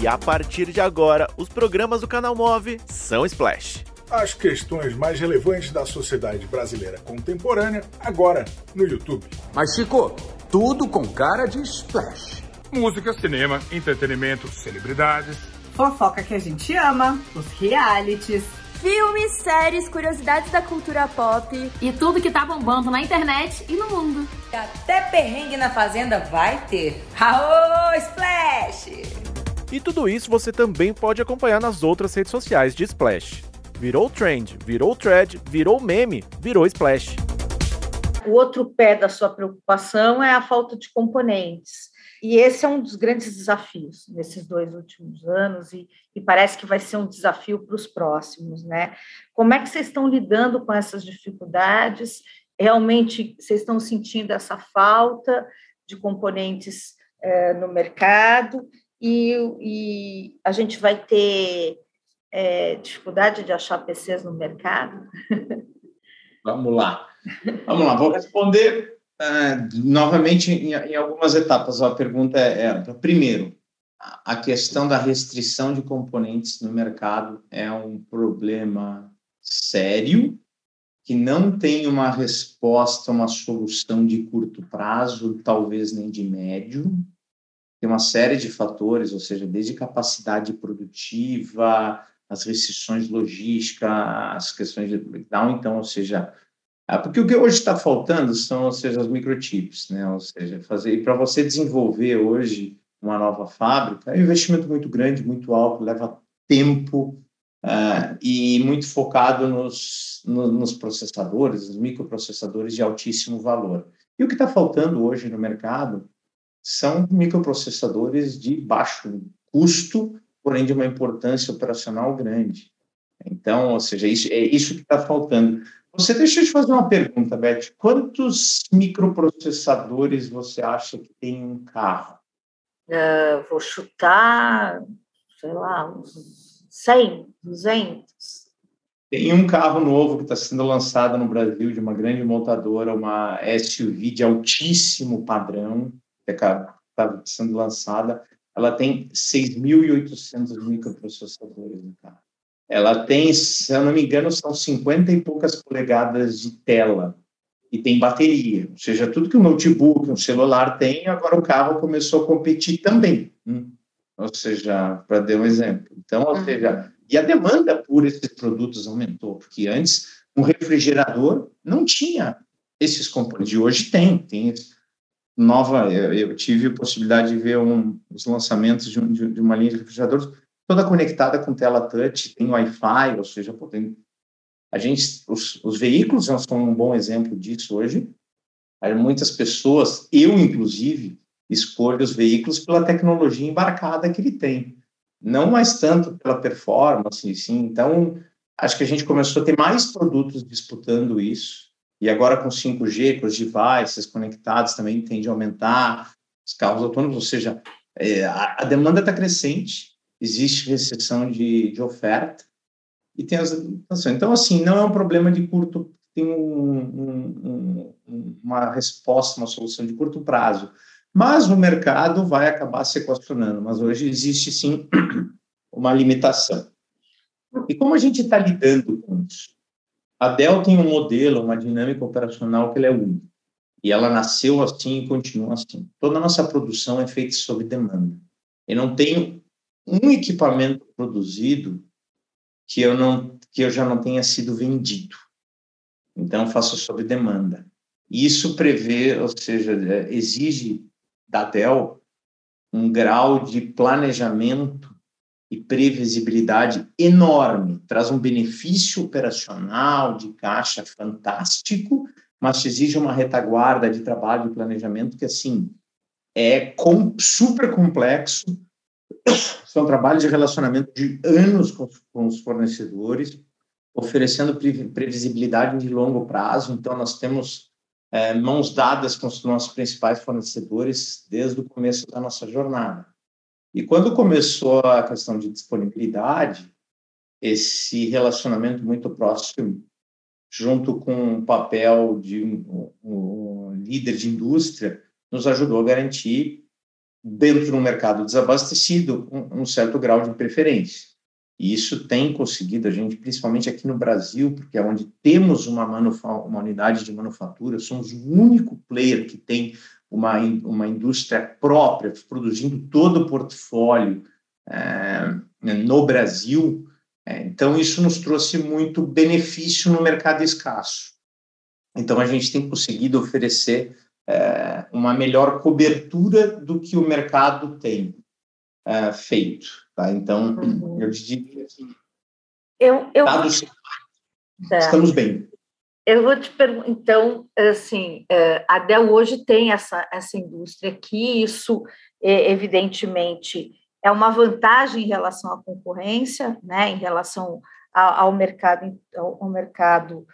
E a partir de agora, os programas do canal Move são Splash as questões mais relevantes da sociedade brasileira contemporânea agora no YouTube. Mas Chico, tudo com cara de splash. Música, cinema, entretenimento, celebridades. Fofoca que a gente ama, os realities. Filmes, séries, curiosidades da cultura pop. E tudo que tá bombando na internet e no mundo. Até perrengue na fazenda vai ter. Aô, Splash! E tudo isso você também pode acompanhar nas outras redes sociais de Splash virou trend, virou thread, virou meme, virou splash. O outro pé da sua preocupação é a falta de componentes. E esse é um dos grandes desafios nesses dois últimos anos, e, e parece que vai ser um desafio para os próximos, né? Como é que vocês estão lidando com essas dificuldades? Realmente vocês estão sentindo essa falta de componentes é, no mercado? E, e a gente vai ter é, dificuldade de achar PCs no mercado? Vamos lá. Vamos lá, vou responder uh, novamente em, em, algumas etapas. A pergunta é, é, primeiro, a questão da restrição de componentes no mercado é um problema sério que não tem uma resposta, uma solução de curto prazo, talvez nem de médio. Tem uma série de fatores, ou seja, desde capacidade produtiva, as restrições logísticas, as questões de breakdown, então, ou seja, ah, porque o que hoje está faltando são, ou seja, as microchips, né? Ou seja, fazer para você desenvolver hoje uma nova fábrica, é um investimento muito grande, muito alto, leva tempo uh, e muito focado nos, no, nos processadores, nos microprocessadores de altíssimo valor. E o que está faltando hoje no mercado são microprocessadores de baixo custo porém de uma importância operacional grande. Então, ou seja, isso, é isso que está faltando. Você deixa eu te fazer uma pergunta, Beth. Quantos microprocessadores você acha que tem um carro? Uh, vou chutar, sei lá, uns 100, 200. Tem um carro novo que está sendo lançado no Brasil de uma grande montadora, uma SUV de altíssimo padrão, que está sendo lançada ela tem 6.800 microprocessadores no carro. Ela tem, se eu não me engano, são 50 e poucas polegadas de tela e tem bateria. Ou seja, tudo que um notebook, um celular tem, agora o carro começou a competir também. Hum. Ou seja, para dar um exemplo. Então, ou seja, e a demanda por esses produtos aumentou, porque antes um refrigerador não tinha esses componentes. E hoje tem, tem nova, eu, eu, tive a possibilidade de ver um, os lançamentos de, um, de, uma linha de refrigeradores toda conectada com tela touch, tem Wi-Fi, ou seja, tem, a gente, os, os veículos são um bom exemplo disso hoje, muitas pessoas, eu inclusive, escolho os veículos pela tecnologia embarcada que ele tem, não mais tanto pela performance, sim. Então, acho que a gente começou a ter mais produtos disputando isso, e agora com 5G, com os devices conectados também tende a aumentar, os carros autônomos, ou seja, é, a, a, demanda está crescente, existe recessão de, de oferta, e tem as Então, assim, não é um problema de curto, tem um, um, um, uma resposta, uma solução de curto prazo. Mas o mercado vai acabar se equacionando. Mas hoje existe, sim, uma limitação. E como a gente está lidando com isso? A Dell tem um modelo, uma dinâmica operacional que ela é única. E ela nasceu assim e continua assim. Toda a nossa produção é feita sob demanda. Eu não tenho um equipamento produzido que eu não que eu já não tenha sido vendido. Então faço sob demanda. Isso prevê, ou seja, é, exige da Dell um grau de planejamento e previsibilidade enorme, traz um benefício operacional de caixa fantástico, mas exige uma retaguarda de trabalho e planejamento que assim é com, super complexo, são trabalhos de relacionamento de anos com, com os fornecedores, oferecendo previsibilidade de longo prazo. Então, nós temos é, mãos dadas com os nossos principais fornecedores desde o começo da nossa jornada. E quando começou a questão de disponibilidade, esse relacionamento muito próximo, junto com o papel de um, um líder de indústria, nos ajudou a garantir dentro de um mercado desabastecido, um, um certo grau de preferência. E isso tem conseguido a gente, principalmente aqui no Brasil, porque é onde temos uma, uma unidade de manufatura, somos o único player que tem uma, uma indústria própria, produzindo todo o portfólio é, no Brasil. É, então, isso nos trouxe muito benefício no mercado escasso. Então, a gente tem conseguido oferecer é, uma melhor cobertura do que o mercado tem feito. Tá? Então, uhum. eu diria que, eu, eu... dados, estamos bem. Eu vou te perguntar, então, assim, é, a Dell hoje tem essa, essa indústria aqui, isso, evidentemente, é uma vantagem em relação à concorrência, né, em relação ao, mercado, ao, mercado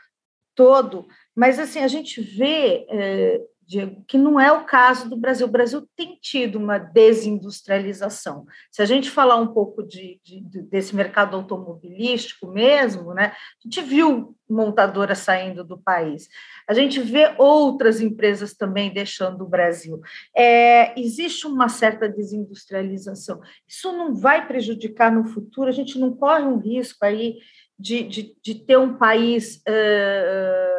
todo, mas, assim, a gente vê é, Diego, que não é o caso do Brasil. O Brasil tem tido uma desindustrialização. Se a gente falar um pouco de, de, desse mercado automobilístico mesmo, né, a gente viu montadoras saindo do país. A gente vê outras empresas também deixando o Brasil. É, existe uma certa desindustrialização. Isso não vai prejudicar no futuro? A gente não corre um risco aí de, de, ter um país. Uh,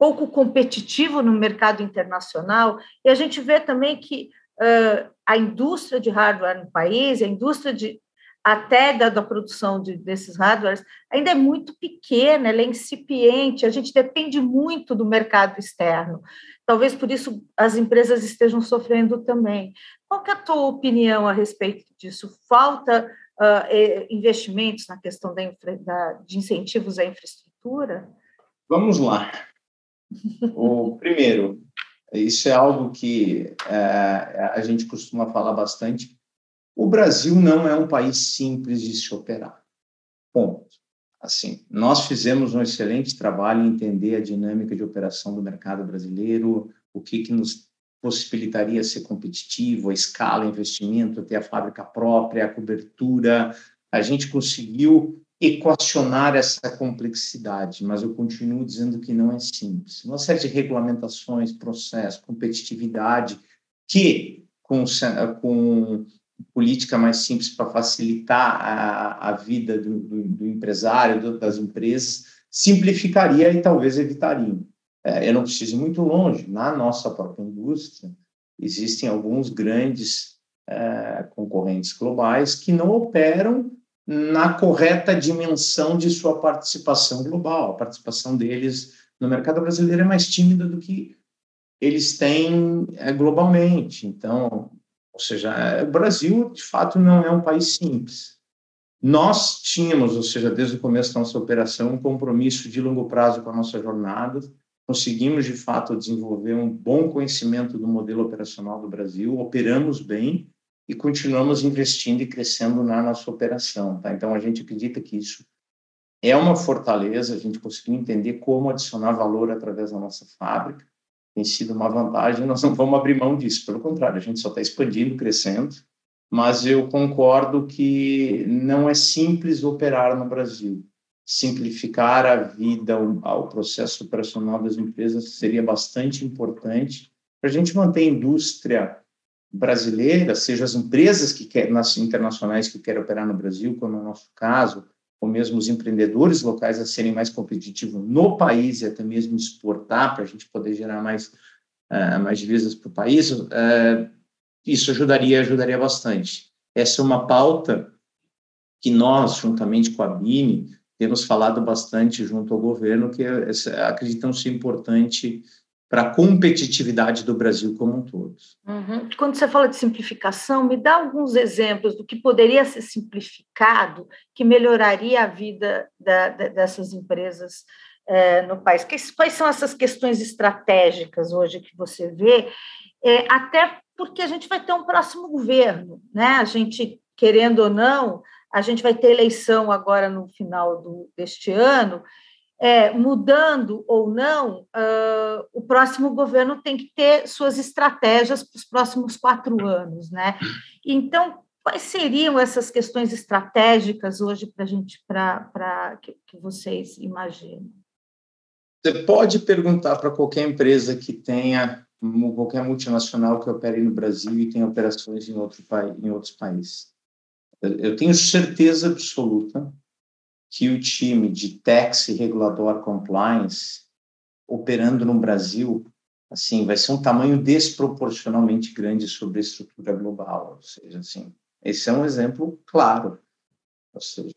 pouco competitivo no mercado internacional, e a gente vê também que uh, a indústria de hardware no país, a indústria de até da, da produção de, desses hardwares, ainda é muito pequena, ela é incipiente, a gente depende muito do mercado externo. Talvez por isso as empresas estejam sofrendo também. Qual é a tua opinião a respeito disso? Falta uh, investimentos na questão da, da, de incentivos à infraestrutura? Vamos lá. O primeiro, isso é algo que é, a gente costuma falar bastante. O Brasil não é um país simples de se operar. Ponto. Assim, nós fizemos um excelente trabalho em entender a dinâmica de operação do mercado brasileiro, o que, que nos possibilitaria ser competitivo, a escala, investimento, ter a fábrica própria, a cobertura. A gente conseguiu equacionar essa complexidade, mas eu continuo dizendo que não é simples. Uma série de regulamentações, processos, competitividade, que com, com política mais simples para facilitar a, a vida do, do, do empresário, do, das empresas, simplificaria e talvez evitaria. É, eu não preciso ir muito longe. Na nossa própria indústria, existem alguns grandes é, concorrentes globais que não operam na correta dimensão de sua participação global. A participação deles no mercado brasileiro é mais tímida do que eles têm é, globalmente. Então, ou seja, é, o Brasil, de fato, não é um país simples. Nós tínhamos, ou seja, desde o começo da nossa operação, um compromisso de longo prazo com a nossa jornada. conseguimos, de fato, desenvolver um bom conhecimento do modelo operacional do Brasil, operamos bem e continuamos investindo e crescendo na nossa operação. Tá? Então, a gente acredita que isso é uma fortaleza, a gente conseguiu entender como adicionar valor através da nossa fábrica, tem sido uma vantagem, nós não vamos abrir mão disso, pelo contrário, a gente só está expandindo, crescendo, mas eu concordo que não é simples operar no Brasil simplificar a vida, ao processo operacional das empresas seria bastante importante para a gente manter a indústria brasileira, seja as empresas que querem, nas internacionais que querem operar no Brasil, como é o nosso caso, ou mesmo os empreendedores locais a serem mais competitivos no país e até mesmo exportar para a gente poder gerar mais uh, mais divisas para o país, uh, isso ajudaria ajudaria bastante. Essa é uma pauta que nós, juntamente com a BIME, temos falado bastante junto ao governo que acreditam ser importante para a competitividade do Brasil como um todo. Uhum. Quando você fala de simplificação, me dá alguns exemplos do que poderia ser simplificado que melhoraria a vida da, da, dessas empresas é, no país. Quais são essas questões estratégicas hoje que você vê? É, até porque a gente vai ter um próximo governo, né? A gente, querendo ou não, a gente vai ter eleição agora no final do, deste ano, é, mudando ou não, uh, o próximo governo tem que ter suas estratégias para os próximos quatro anos, né? Então, quais seriam essas questões estratégicas hoje para a gente, para que, que vocês imaginam? Você pode perguntar para qualquer empresa que tenha qualquer multinacional que opere no Brasil e tenha operações em, outro, em outros países. Eu tenho certeza absoluta que o time de tax e regulador compliance operando no Brasil, assim, vai ser um tamanho desproporcionalmente grande sobre a estrutura global, ou seja, assim, esse é um exemplo claro, ou seja,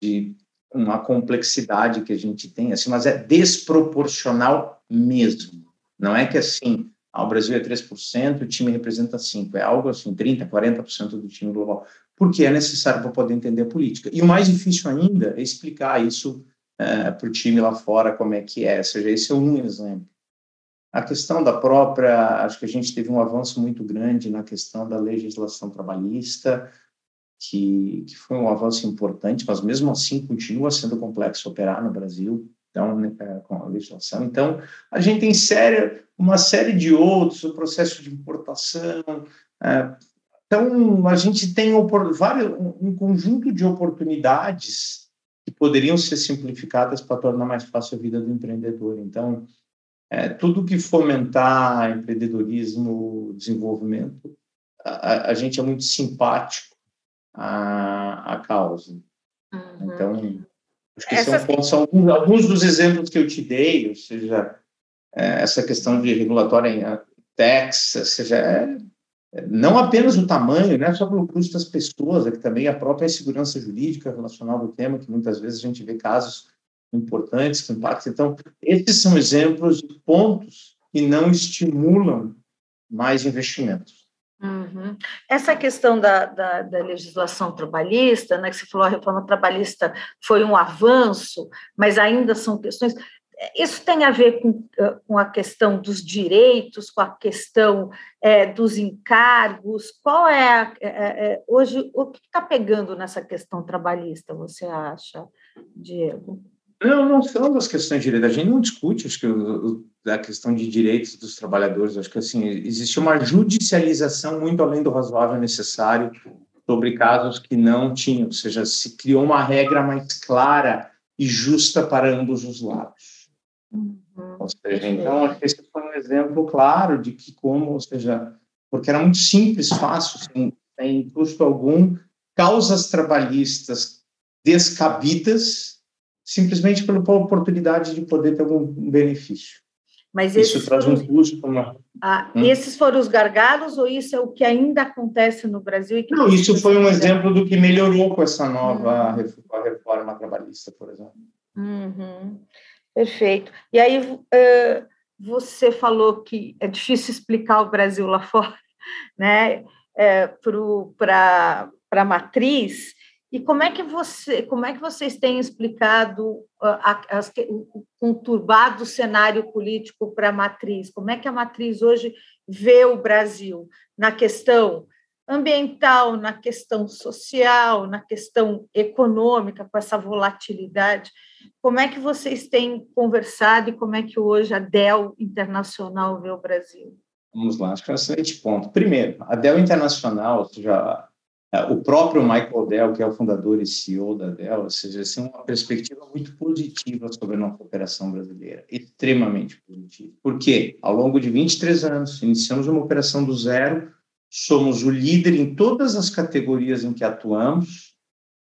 de uma complexidade que a gente tem, assim, mas é desproporcional mesmo. Não é que assim, ah, o Brasil é 3%, o time representa 5%, é algo assim, 30%, 40% do time global porque é necessário para poder entender a política. E o mais difícil ainda é explicar isso é, para o time lá fora, como é que é. Ou seja, esse é um exemplo. A questão da própria, acho que a gente teve um avanço muito grande na questão da legislação trabalhista, que, que foi um avanço importante, mas mesmo assim continua sendo complexo operar no Brasil, então, né, é, com a legislação. Então, a gente tem séria, uma série de outros, o processo de importação, é, então, a gente tem vários, um conjunto de oportunidades que poderiam ser simplificadas para tornar mais fácil a vida do empreendedor. Então, é, tudo que fomentar empreendedorismo, desenvolvimento, a, a gente é muito simpático à, à causa. Uhum. Então, acho que Essas... são, são alguns, alguns, dos exemplos que eu te dei, ou seja, é, essa questão de regulatória em tax, ou seja, é, não apenas o tamanho, não é só pelo custo das pessoas, é que também a própria insegurança jurídica relacionada ao tema, que muitas vezes a gente vê casos importantes que impactam. Então, esses são exemplos de pontos que não estimulam mais investimentos. Uhum. Essa questão da, da, da, legislação trabalhista, né, que você falou, a reforma trabalhista foi um avanço, mas ainda são questões. Isso tem a ver com, eh, com a questão dos direitos, com a questão é, dos encargos. Qual é, é, é hoje o que está pegando nessa questão trabalhista? Você acha, Diego? Não, não são as questões de direito. A gente não discute, acho que a questão de direitos dos trabalhadores. Acho que assim existe uma judicialização muito além do razoável necessário sobre casos que não tinham, ou seja, se criou uma regra mais clara e justa para ambos os lados. Uhum. Ou seja, então, acho que esse foi um exemplo claro de que como, ou seja, porque era muito simples, fácil, sem, sem custo algum, causas trabalhistas descabidas simplesmente pela oportunidade de poder ter algum benefício. Mas isso traz um custo. Uma... Ah, hum? Esses foram os gargalos ou isso é o que ainda acontece no Brasil? Não, isso foi um exemplo do que melhorou com essa nova uhum. reforma trabalhista, por exemplo. Uhum. Perfeito. E aí você falou que é difícil explicar o Brasil lá fora, né? É, para a matriz, E como é que você, como é que vocês têm explicado as, o conturbado cenário político para a matriz? Como é que a matriz hoje vê o Brasil na questão ambiental, na questão social, na questão econômica, com essa volatilidade? Como é que vocês têm conversado e como é que hoje a Dell Internacional vê o Brasil? Vamos lá, acho que é um excelente ponto. Primeiro, a Dell Internacional, ou seja, o próprio Michael Dell, que é o fundador e CEO da Dell, ou seja, tem uma perspectiva muito positiva sobre a nossa operação brasileira, extremamente positiva. Por quê? Ao longo de 23 anos, iniciamos uma operação do zero, somos o líder em todas as categorias em que atuamos,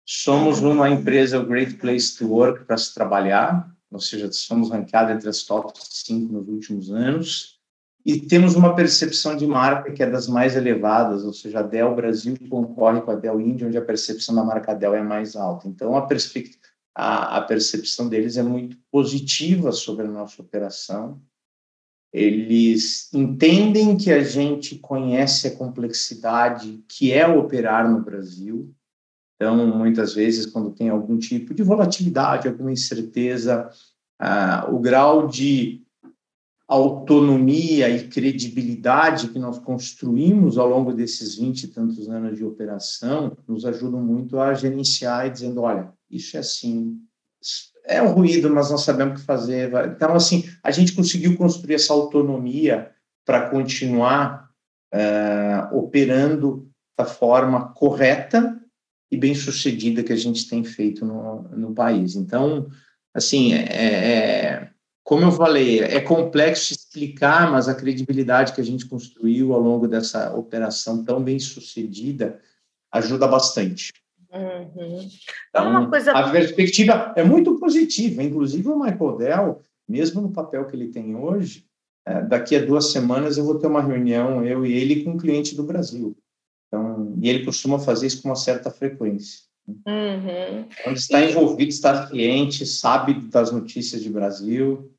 somos uma empresa, Great Place to Work para se trabalhar, ou seja, somos ranqueados entre as top 5 nos últimos anos, e temos uma percepção de marca que é das mais elevadas, ou seja, a Dell Brasil concorre com a Dell Índia, onde a percepção da marca Dell é mais alta. Então, a, a, a percepção deles é muito positiva sobre a nossa operação. Eles entendem que a gente conhece a complexidade que é operar no Brasil. Então, muitas vezes, quando tem algum tipo de volatilidade, alguma incerteza, ah, o grau de autonomia e credibilidade que nós construímos ao longo desses 20 e tantos anos de operação nos ajudam muito a gerenciar e dizendo, olha, isso é assim, é um ruído, mas nós sabemos o que fazer. Então, assim, a gente conseguiu construir essa autonomia para continuar uh, operando da forma correta e bem sucedida que a gente tem feito no, no país. Então, assim, é, é como eu falei, é complexo explicar, mas a credibilidade que a gente construiu ao longo dessa operação tão bem sucedida ajuda bastante. Uhum. Então, coisa... a perspectiva é muito positiva. Inclusive, o Michael Dell, mesmo no papel que ele tem hoje, é, daqui a duas semanas eu vou ter uma reunião, eu e ele, com um cliente do Brasil. Então, e ele costuma fazer isso com uma certa frequência. Uhum. Então, está e... envolvido, está ciente, sabe das notícias de Brasil.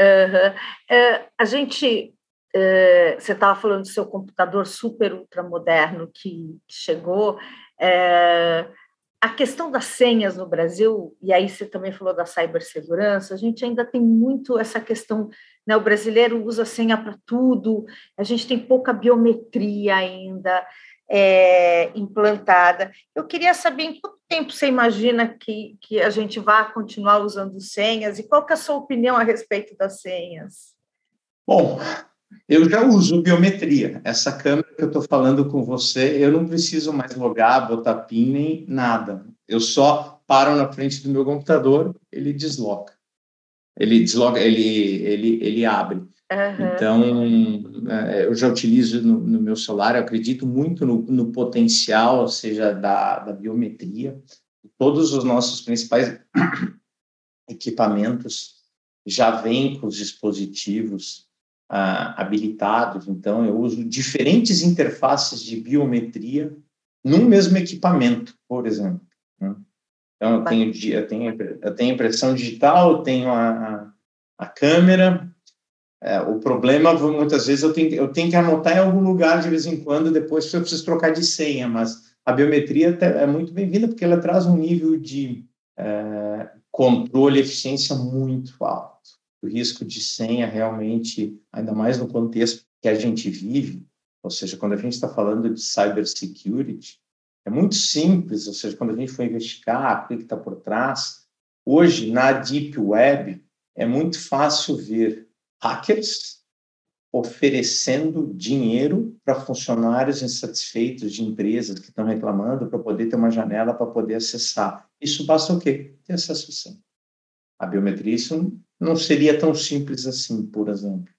Uhum. Uh, a gente, uh, você estava falando do seu computador super ultramoderno que, que chegou. A questão das senhas no Brasil, e aí você também falou da cibersegurança, a gente ainda tem muito essa questão, né, o brasileiro usa senha para tudo, a gente tem pouca biometria ainda é, implantada. Eu queria saber em quanto tempo você imagina que, que a gente vai continuar usando senhas e qual é a sua opinião a respeito das senhas? Bom, eu já uso biometria. Essa câmera que eu estou falando com você, eu não preciso mais logar, botar PIN nem nada. Eu só paro na frente do meu computador, ele desloca. Ele desloca, ele, ele, ele abre. Uhum. Então, é, eu já utilizo no, no, meu celular, eu acredito muito no, no potencial, ou seja, da, da biometria. Todos os nossos principais equipamentos já vêm com os dispositivos ah, habilitados, então eu uso diferentes interfaces de biometria num mesmo equipamento, por exemplo. Né? Então, eu tenho, eu tenho, eu tenho impressão digital, eu tenho a, a, a câmera, é, o problema, muitas vezes, eu tenho, eu tenho que anotar em algum lugar de vez em quando, depois eu preciso trocar de senha, mas a biometria é muito bem-vinda porque ela traz um nível de é, controle e eficiência muito alto. O risco de senha realmente, ainda mais no contexto que a gente vive, ou seja, quando a gente está falando de cybersecurity, é muito simples, ou seja, quando a gente for investigar o que está por trás, hoje na Deep Web é muito fácil ver hackers oferecendo dinheiro para funcionários insatisfeitos de empresas que estão reclamando para poder ter uma janela para poder acessar. Isso basta o quê? Ter acesso senha. A biometria, isso não seria tão simples assim, por exemplo.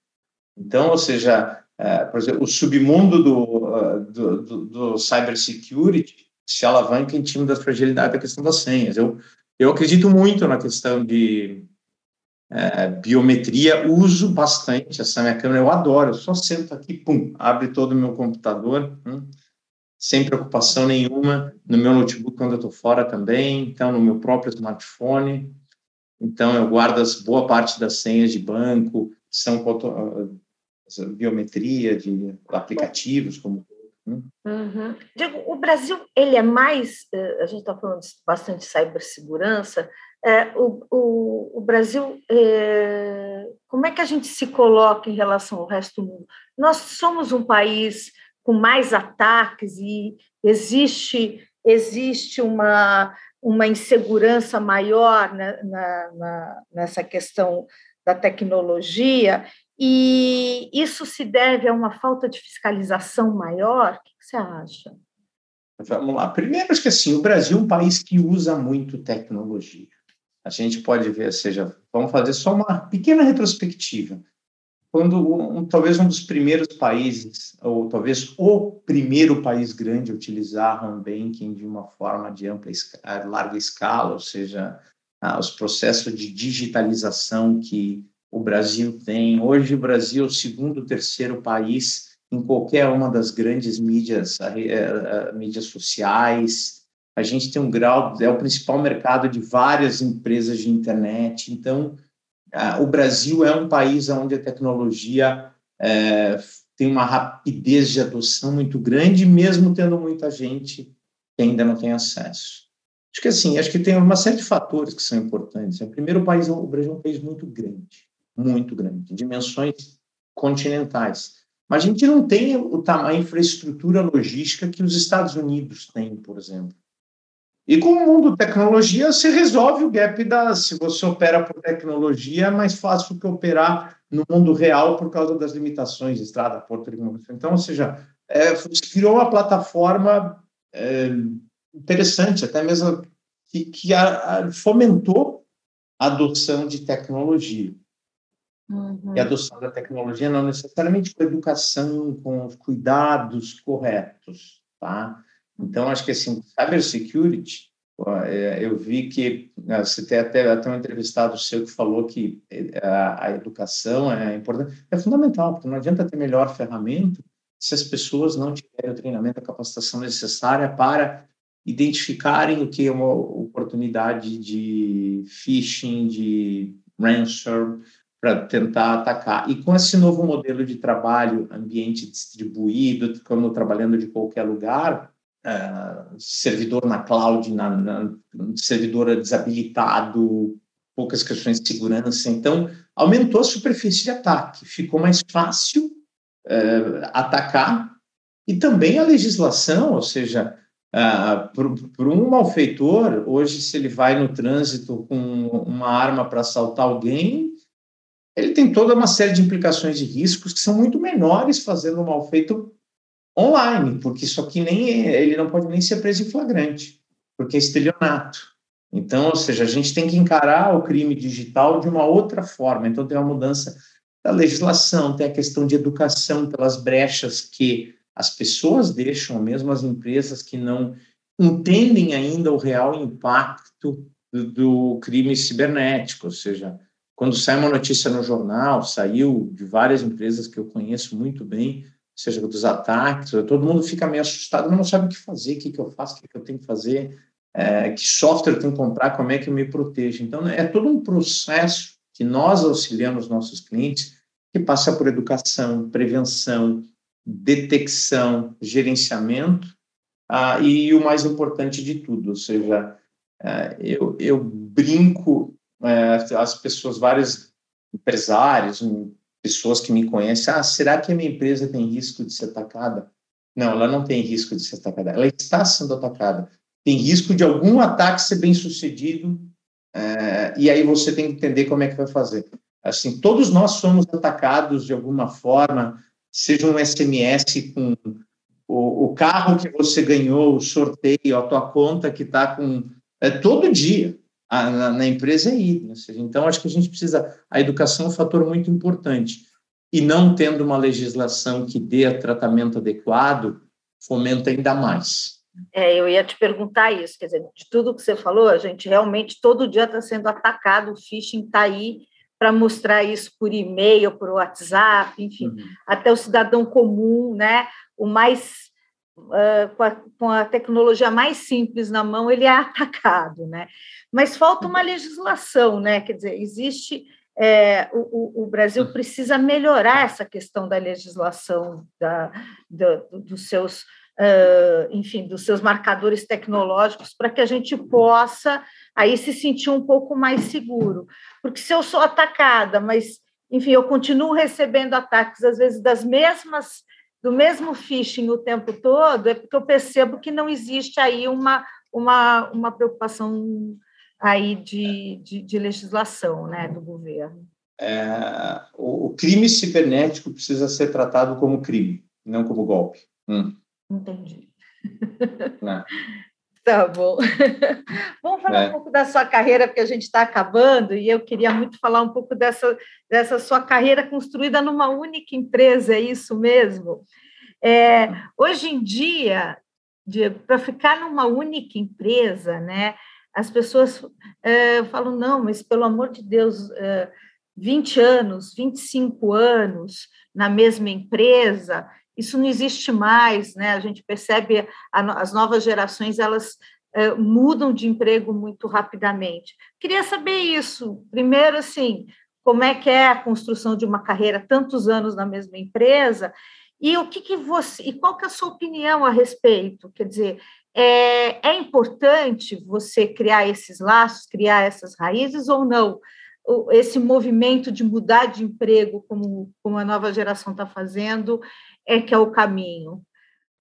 Então, ou seja, é, por exemplo, o submundo do, uh, do, do, do cybersecurity se alavanca em time da fragilidade da questão das senhas. Eu, eu acredito muito na questão de é, biometria, uso bastante essa minha câmera, eu adoro, eu só sento aqui, pum, abre todo o meu computador, hum, sem preocupação nenhuma, no meu notebook quando eu estou fora também, então no meu próprio smartphone, então eu guardo as, boa parte das senhas de banco, são biometria de aplicativos, como Uhum. Digo, o Brasil ele é mais, eh, a gente está falando bastante de cibersegurança, é, o, o, o, Brasil, é, como é que a gente se coloca em relação ao resto do mundo? Nós somos um país com mais ataques e existe, existe uma, uma insegurança maior na, na, nessa questão da tecnologia, e isso se deve a uma falta de fiscalização maior? O que você acha? Vamos lá. Primeiro, que assim, o Brasil é um país que usa muito tecnologia. A gente pode ver, seja, vamos fazer só uma pequena retrospectiva. Quando um, talvez um dos primeiros países, ou talvez o primeiro país grande a utilizar home banking de uma forma de ampla, larga escala, ou seja, ah, os processos de digitalização que o Brasil tem. Hoje, o Brasil é o segundo, terceiro país em qualquer uma das grandes mídias, a, a, a, mídias sociais. A gente tem um grau, é o principal mercado de várias empresas de internet. Então, o Brasil é um país onde a tecnologia é, tem uma rapidez de adoção muito grande, mesmo tendo muita gente que ainda não tem acesso. Acho que assim, acho que tem uma série de fatores que são importantes. O primeiro, país, o Brasil é um país muito grande muito grande, dimensões continentais. Mas a gente não tem o tamanho, a infraestrutura logística que os Estados Unidos têm, por exemplo. E com o mundo tecnologia, você resolve o gap da. Se você opera por tecnologia, é mais fácil que operar no mundo real por causa das limitações de estrada, porto de Então, ou seja, é, criou uma plataforma é, interessante, até mesmo que, que a, a, fomentou a adoção de tecnologia. Uhum. E a adoção da tecnologia não necessariamente com educação, com os cuidados corretos, tá? Então, acho que, assim, cybersecurity, é, eu vi que né, você tem até, até um entrevistado seu que falou que é, a, a educação é importante, é fundamental, porque não adianta ter melhor ferramenta se as pessoas não tiverem o treinamento, a capacitação necessária para identificarem o que é uma oportunidade de phishing, de ransom, para tentar atacar. E com esse novo modelo de trabalho, ambiente distribuído, como trabalhando de qualquer lugar, uh, servidor na cloud, na, na, servidor desabilitado, poucas questões de segurança. Então, aumentou a superfície de ataque, ficou mais fácil uh, atacar e também a legislação, ou seja, uh, para um malfeitor, hoje, se ele vai no trânsito com uma arma para assaltar alguém, ele tem toda uma série de implicações de riscos que são muito menores fazendo o mal feito online, porque isso aqui nem ele não pode nem ser preso em flagrante, porque é estelionato. Então, ou seja, a gente tem que encarar o crime digital de uma outra forma. Então, tem uma mudança da legislação, tem a questão de educação pelas brechas que as pessoas deixam, mesmo as empresas que não entendem ainda o real impacto do, do crime cibernético, ou seja, quando sai uma notícia no jornal, saiu de várias empresas que eu conheço muito bem, seja dos ataques, todo mundo fica meio assustado, não sabe o que fazer, o que, que eu faço, o que, que eu tenho que fazer, é, que software eu tenho que comprar, como é que eu me protejo. Então, é todo um processo que nós auxiliamos nossos clientes, que passa por educação, prevenção, detecção, gerenciamento, ah, e o mais importante de tudo, ou seja, é, eu, eu brinco é, as pessoas, vários empresários, pessoas que me conhecem, ah, será que a minha empresa tem risco de ser atacada? Não, ela não tem risco de ser atacada, ela está sendo atacada. Tem risco de algum ataque ser bem sucedido, é, e aí você tem que entender como é que vai fazer. Assim, todos nós somos atacados de alguma forma, seja um SMS com o, o carro que você ganhou, o sorteio, a tua conta que está com. É, todo dia a, na, na, empresa é idem. Seja, então, acho que a gente precisa. A educação é um fator muito importante. E não tendo uma legislação que dê tratamento adequado, fomenta ainda mais. É, eu ia te perguntar isso, quer dizer, de tudo que você falou, a gente realmente todo dia está sendo atacado, o phishing está aí para mostrar isso por e-mail, por WhatsApp, enfim, uhum. até o cidadão comum, né? O mais uh, com, a, com, a, tecnologia mais simples na mão, ele é atacado, né? Mas falta uma legislação, né? Quer dizer, existe é, o, o, Brasil precisa melhorar essa questão da legislação, da, da, dos seus, uh, enfim, dos seus marcadores tecnológicos, para que a gente possa aí se sentir um pouco mais seguro. Porque se eu sou atacada, mas, enfim, eu continuo recebendo ataques, às vezes, das mesmas do mesmo phishing o tempo todo, é porque eu percebo que não existe aí uma, uma, uma preocupação aí de, de, de legislação né, do governo. É, o, o, crime cibernético precisa ser tratado como crime, não como golpe. Hum. Entendi. Né? Tá bom. Vamos falar é. um pouco da sua carreira, porque a gente está acabando, e eu queria muito falar um pouco dessa, dessa sua carreira construída numa única empresa, é isso mesmo? É, hoje em dia, para ficar numa única empresa, né, as pessoas é, falam, não, mas pelo amor de Deus, é, 20 anos, 25 anos na mesma empresa, isso não existe mais, né? A gente percebe a, as novas gerações elas é, mudam de emprego muito rapidamente. Queria saber isso. Primeiro, assim, como é que é a construção de uma carreira tantos anos na mesma empresa e o que, que você e qual que é a sua opinião a respeito? Quer dizer, é, é importante você criar esses laços, criar essas raízes ou não? esse movimento de mudar de emprego, como, como a nova geração está fazendo, é que é o caminho?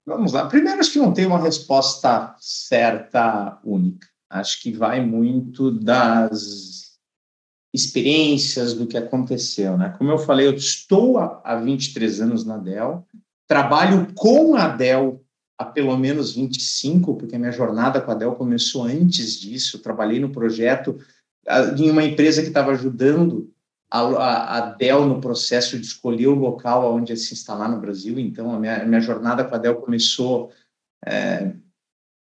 Vamos lá. Primeiro, acho que não tem uma resposta certa, única. Acho que vai muito das experiências do que aconteceu, né? Como eu falei, eu estou há 23 anos na Dell, trabalho com a Dell há pelo menos 25, porque a minha jornada com a Dell começou antes disso. Eu trabalhei no projeto em uma empresa que estava ajudando a, a, Dell no processo de escolher o local onde se instalar no Brasil. Então, a minha, a minha jornada com a Dell começou, é,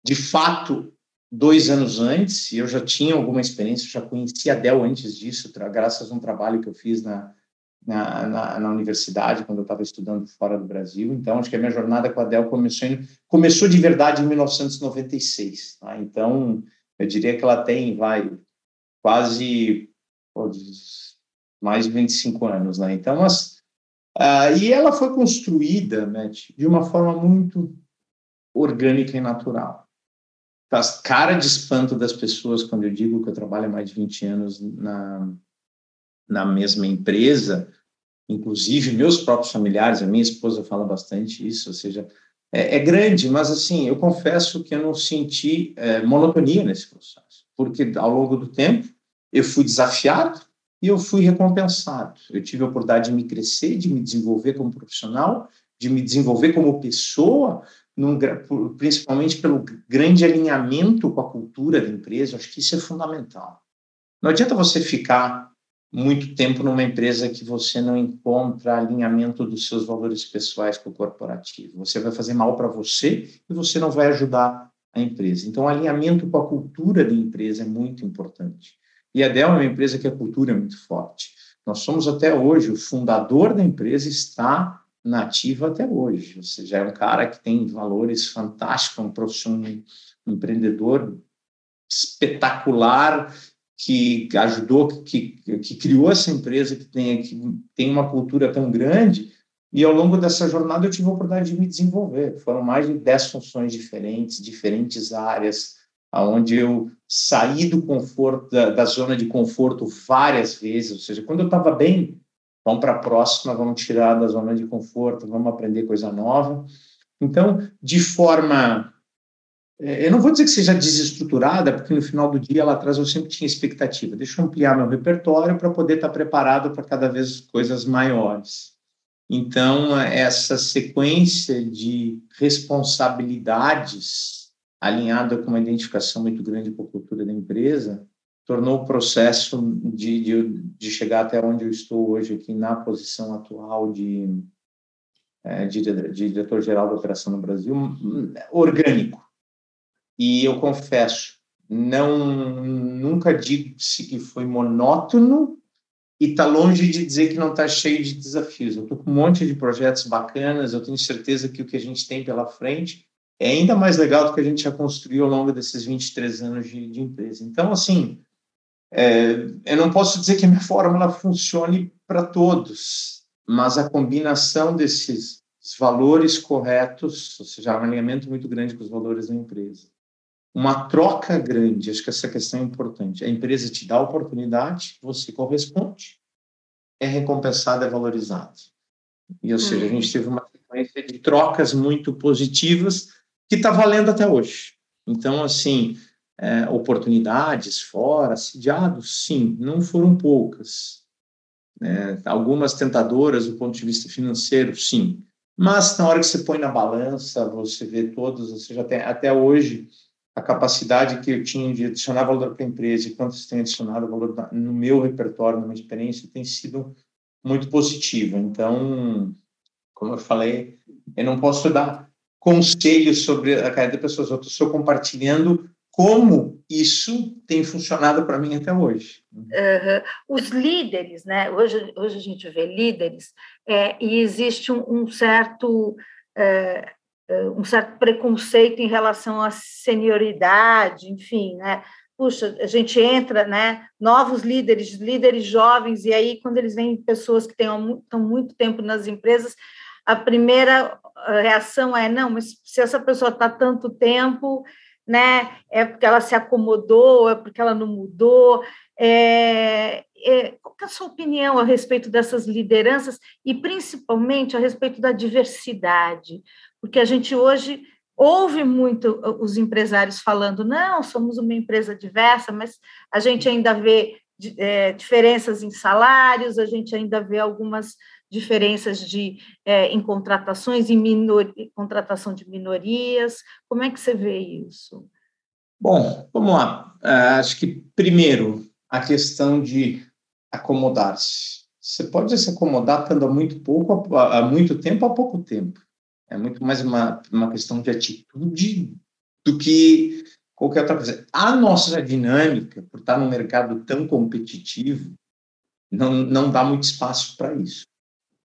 de fato, dois anos antes, eu já tinha alguma experiência, já conhecia a Dell antes disso, graças a um trabalho que eu fiz na, na, na, na universidade, quando eu estava estudando fora do Brasil. Então, acho que a minha jornada com a Dell começou, em, começou de verdade em 1996. Tá? Então, eu diria que ela tem, vai, quase mais de 25 anos, né? Então, mas, uh, e ela foi construída, Matt, de uma forma muito orgânica e natural. Faz cara de espanto das pessoas quando eu digo que eu trabalho há mais de 20 anos na, na mesma empresa, inclusive meus próprios familiares, a minha esposa fala bastante isso, ou seja, é, é grande, mas assim, eu confesso que eu não senti é, monotonia nesse processo, porque ao longo do tempo eu fui desafiado, e eu fui recompensado. Eu tive a oportunidade de me crescer, de me desenvolver como profissional, de me desenvolver como pessoa, num, principalmente pelo grande alinhamento com a cultura da empresa. acho que isso é fundamental. Não adianta você ficar muito tempo numa empresa que você não encontra alinhamento dos seus valores pessoais com o corporativo. Você vai fazer mal para você e você não vai ajudar a empresa. Então, alinhamento com a cultura da empresa é muito importante. E a Dell é uma empresa que a cultura é muito forte. Nós somos até hoje, o fundador da empresa está nativa até hoje, ou seja, é um cara que tem valores fantásticos, um profissional, um empreendedor espetacular, que ajudou, que, que criou essa empresa, que tem, que tem uma cultura tão grande, e ao longo dessa jornada eu tive a oportunidade de me desenvolver. Foram mais de 10 funções diferentes, diferentes áreas, aonde eu saí do conforto da, da, zona de conforto várias vezes, ou seja, quando eu estava bem, vamos para a próxima, vamos tirar da zona de conforto, vamos aprender coisa nova. Então, de forma, eu não vou dizer que seja desestruturada, porque no final do dia lá atrás eu sempre tinha expectativa. Deixa eu ampliar meu repertório para poder estar preparado para cada vez coisas maiores. Então, essa sequência de responsabilidades alinhada com uma identificação muito grande com a cultura da empresa, tornou o processo de, de, de chegar até onde eu estou hoje aqui na posição atual de, é, de, de diretor-geral da operação no Brasil, orgânico. E eu confesso, não nunca disse que foi monótono e está longe de dizer que não está cheio de desafios. Eu estou com um monte de projetos bacanas, eu tenho certeza que o que a gente tem pela frente é ainda mais legal do que a gente já construiu ao longo desses 23 anos de, de empresa. Então, assim, é, eu não posso dizer que a minha fórmula funcione para todos, mas a combinação desses valores corretos, ou seja, um alinhamento muito grande com os valores da empresa, uma troca grande, acho que essa questão é importante. A empresa te dá a oportunidade, você corresponde, é recompensado, é valorizado. E, ou seja, a gente uhum. teve uma sequência de trocas muito positivas que está valendo até hoje. Então, assim, é, oportunidades fora, assediados, sim, não foram poucas. É, algumas tentadoras do ponto de vista financeiro, sim. Mas na hora que você põe na balança, você vê todos, você já tem até hoje a capacidade que eu tinha de adicionar valor para a empresa e quanto você tem adicionado valor no meu repertório, na minha experiência, tem sido muito positiva. Então, como eu falei, eu não posso dar conselhos sobre a carreira das pessoas, eu estou compartilhando como isso tem funcionado para mim até hoje. Uhum. Os líderes, né? Hoje, hoje a gente vê líderes é, e existe um, um certo é, um certo preconceito em relação à senioridade, enfim, né? Puxa, a gente entra, né? Novos líderes, líderes jovens, e aí quando eles veem pessoas que estão muito tempo nas empresas, a primeira reação é não, mas se essa pessoa está tanto tempo, né? É porque ela se acomodou, é porque ela não mudou. É, é, qual é a sua opinião a respeito dessas lideranças e principalmente a respeito da diversidade? Porque a gente hoje ouve muito uh, os empresários falando, não, somos uma empresa diversa, mas a gente ainda vê é, diferenças em salários, a gente ainda vê algumas diferenças de, é, em contratações, em minor, contratação de minorias. Como é que você vê isso? Bom, vamos lá. Uh, acho que, primeiro, a questão de acomodar-se. Você pode se acomodar estando há muito pouco, há muito tempo, há pouco tempo. É muito mais uma, uma questão de atitude do que qualquer outra coisa. A nossa dinâmica, por estar num mercado tão competitivo, não, não dá muito espaço para isso.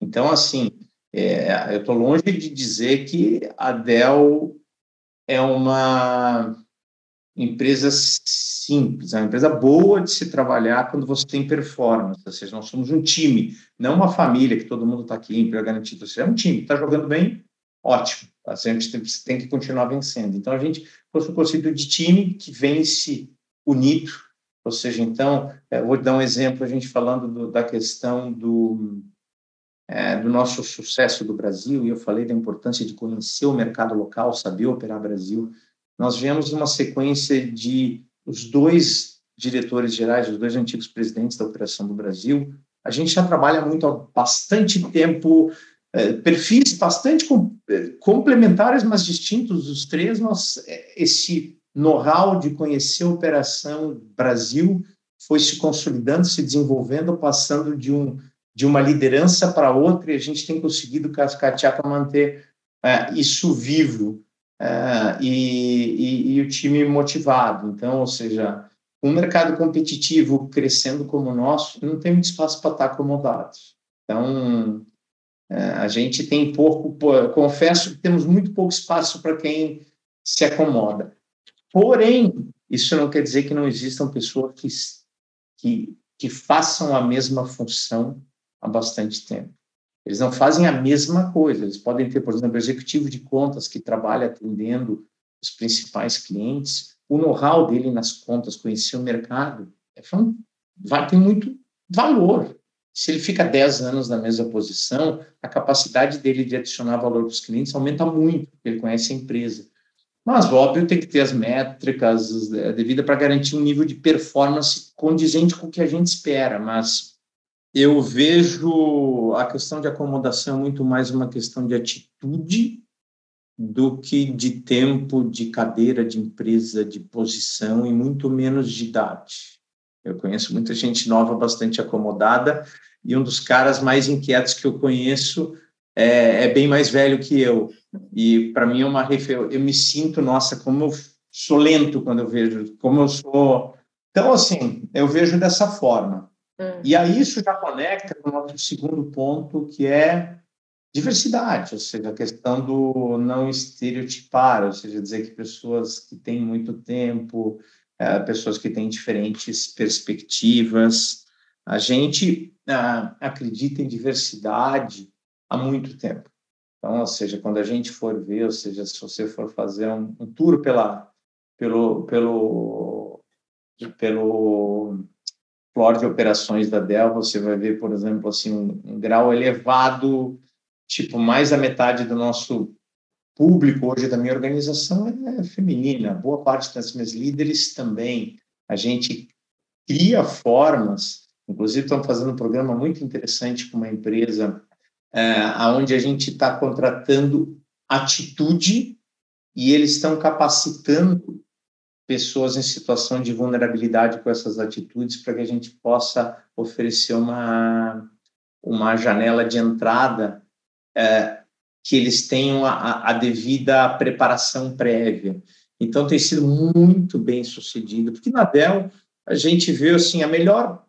Então, assim, é, eu estou longe de dizer que a Dell é uma empresa simples, é uma empresa boa de se trabalhar quando você tem performance, ou seja, nós somos um time, não uma família que todo mundo está aqui em emprego garantido, você é um time, está jogando bem, ótimo. A gente tem, que continuar vencendo. Então, a gente fosse um conceito de time que vence unido, ou seja, então, é, vou dar um exemplo, a gente falando do, da questão do, é, do nosso sucesso do Brasil, e eu falei da importância de conhecer o mercado local, saber operar Brasil. Nós vemos uma sequência de os dois diretores gerais, os dois antigos presidentes da operação do Brasil. A gente já trabalha muito há bastante tempo perfis bastante é, complementares, mas distintos os três, é, esse know-how de conhecer a Operação Brasil foi se consolidando, se desenvolvendo, passando de, um, de uma liderança para outra, e a gente tem conseguido cascatear para manter isso vivo e, e, e o time motivado. Então, ou seja, um mercado competitivo crescendo como o nosso, não tem muito espaço para estar acomodados. Então, é, a gente tem pouco, confesso que temos muito pouco espaço para quem se acomoda. Porém, isso não quer dizer que não existam pessoas que, que, que façam a mesma função há bastante tempo. Eles não fazem a mesma coisa. Eles podem ter, por exemplo, executivo de contas que trabalha atendendo os principais clientes. O know-how dele nas contas, conhecer o mercado, é, vai muito valor. Se ele fica 10 anos na mesma posição, a capacidade dele de adicionar valor para os clientes aumenta muito, porque ele conhece a empresa. Mas, óbvio, tem que ter as métricas é, devidas para garantir um nível de performance condizente com o que a gente espera. Mas eu vejo a questão de acomodação muito mais uma questão de atitude do que de tempo, de cadeira, de empresa, de posição e muito menos de idade. Eu conheço muita gente nova, bastante acomodada, e um dos caras mais inquietos que eu conheço é, é bem mais velho que eu. E para mim é uma referência. Eu me sinto, nossa, como eu sou lento quando eu vejo, como eu sou. Então, assim, eu vejo dessa forma. Hum. E aí isso já conecta com o nosso segundo ponto, que é diversidade, ou seja, a questão do não estereotipar, ou seja, dizer que pessoas que têm muito tempo, é, pessoas que têm diferentes perspectivas. A gente ah, acredita em diversidade há muito tempo. Então, ou seja, quando a gente for ver, ou seja, se você for fazer um, um tour pela, pelo, pelo, pelo floor de operações da Dell, você vai ver, por exemplo, assim, um, um grau elevado, tipo, mais da metade do nosso público hoje da minha organização é feminina, boa parte das minhas líderes também. A gente cria formas, inclusive estamos fazendo um programa muito interessante com uma empresa é, onde a gente está contratando atitude e eles estão capacitando pessoas em situação de vulnerabilidade com essas atitudes para que a gente possa oferecer uma, uma janela de entrada é, que eles tenham a, a, devida preparação prévia. Então, tem sido muito bem sucedido, porque na Dell a gente vê assim, a melhor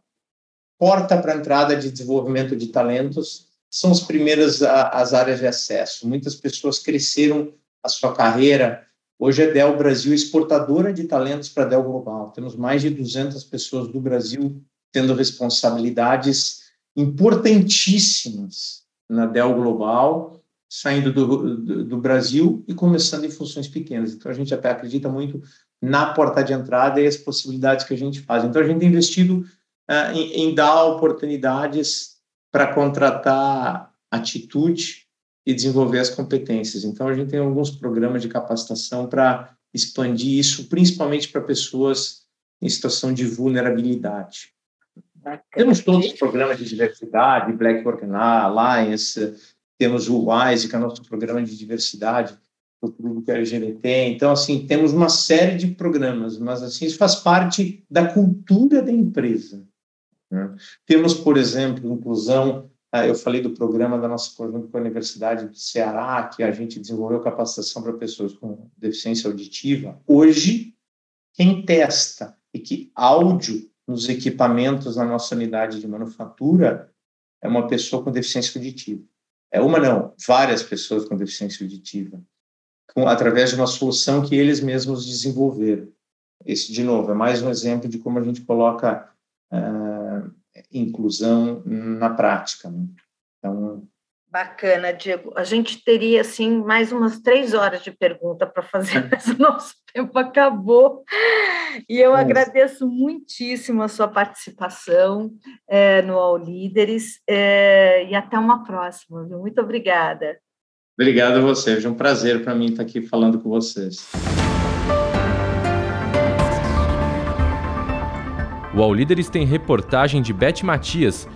porta para entrada de desenvolvimento de talentos são as primeiras as áreas de acesso. Muitas pessoas cresceram a sua carreira. Hoje a Dell Brasil é exportadora de talentos para a Dell Global. Temos mais de 200 pessoas do Brasil tendo responsabilidades importantíssimas na Dell Global saindo do, do, do, Brasil e começando em funções pequenas. Então, a gente até acredita muito na porta de entrada e as possibilidades que a gente faz. Então, a gente tem investido uh, em, em, dar oportunidades para contratar atitude e desenvolver as competências. Então, a gente tem alguns programas de capacitação para expandir isso, principalmente para pessoas em situação de vulnerabilidade. Temos todos os programas de diversidade, Black Work Alliance, temos o WISE, que é o nosso programa de diversidade para o público LGBT. Então, assim, temos uma série de programas, mas assim, isso faz parte da cultura da empresa. Né? Temos, por exemplo, inclusão. Ah, eu falei do programa da nossa conjunto com a Universidade do Ceará, que a gente desenvolveu capacitação para pessoas com deficiência auditiva. Hoje, quem testa e que áudio nos equipamentos na nossa unidade de manufatura é uma pessoa com deficiência auditiva. É uma não, várias pessoas com deficiência auditiva, com, através de uma solução que eles mesmos desenvolveram. Esse, de novo, é mais um exemplo de como a gente coloca uh, inclusão na prática. Né? Então, Bacana, Diego. A gente teria, assim, mais umas três horas de pergunta para fazer, mas o nosso tempo acabou. E eu agradeço muitíssimo a sua participação é, no All Líderes é, e até uma próxima. Viu? Muito obrigada. Obrigado a você. É um prazer para mim estar aqui falando com vocês. O All Líderes tem reportagem de Beth Matias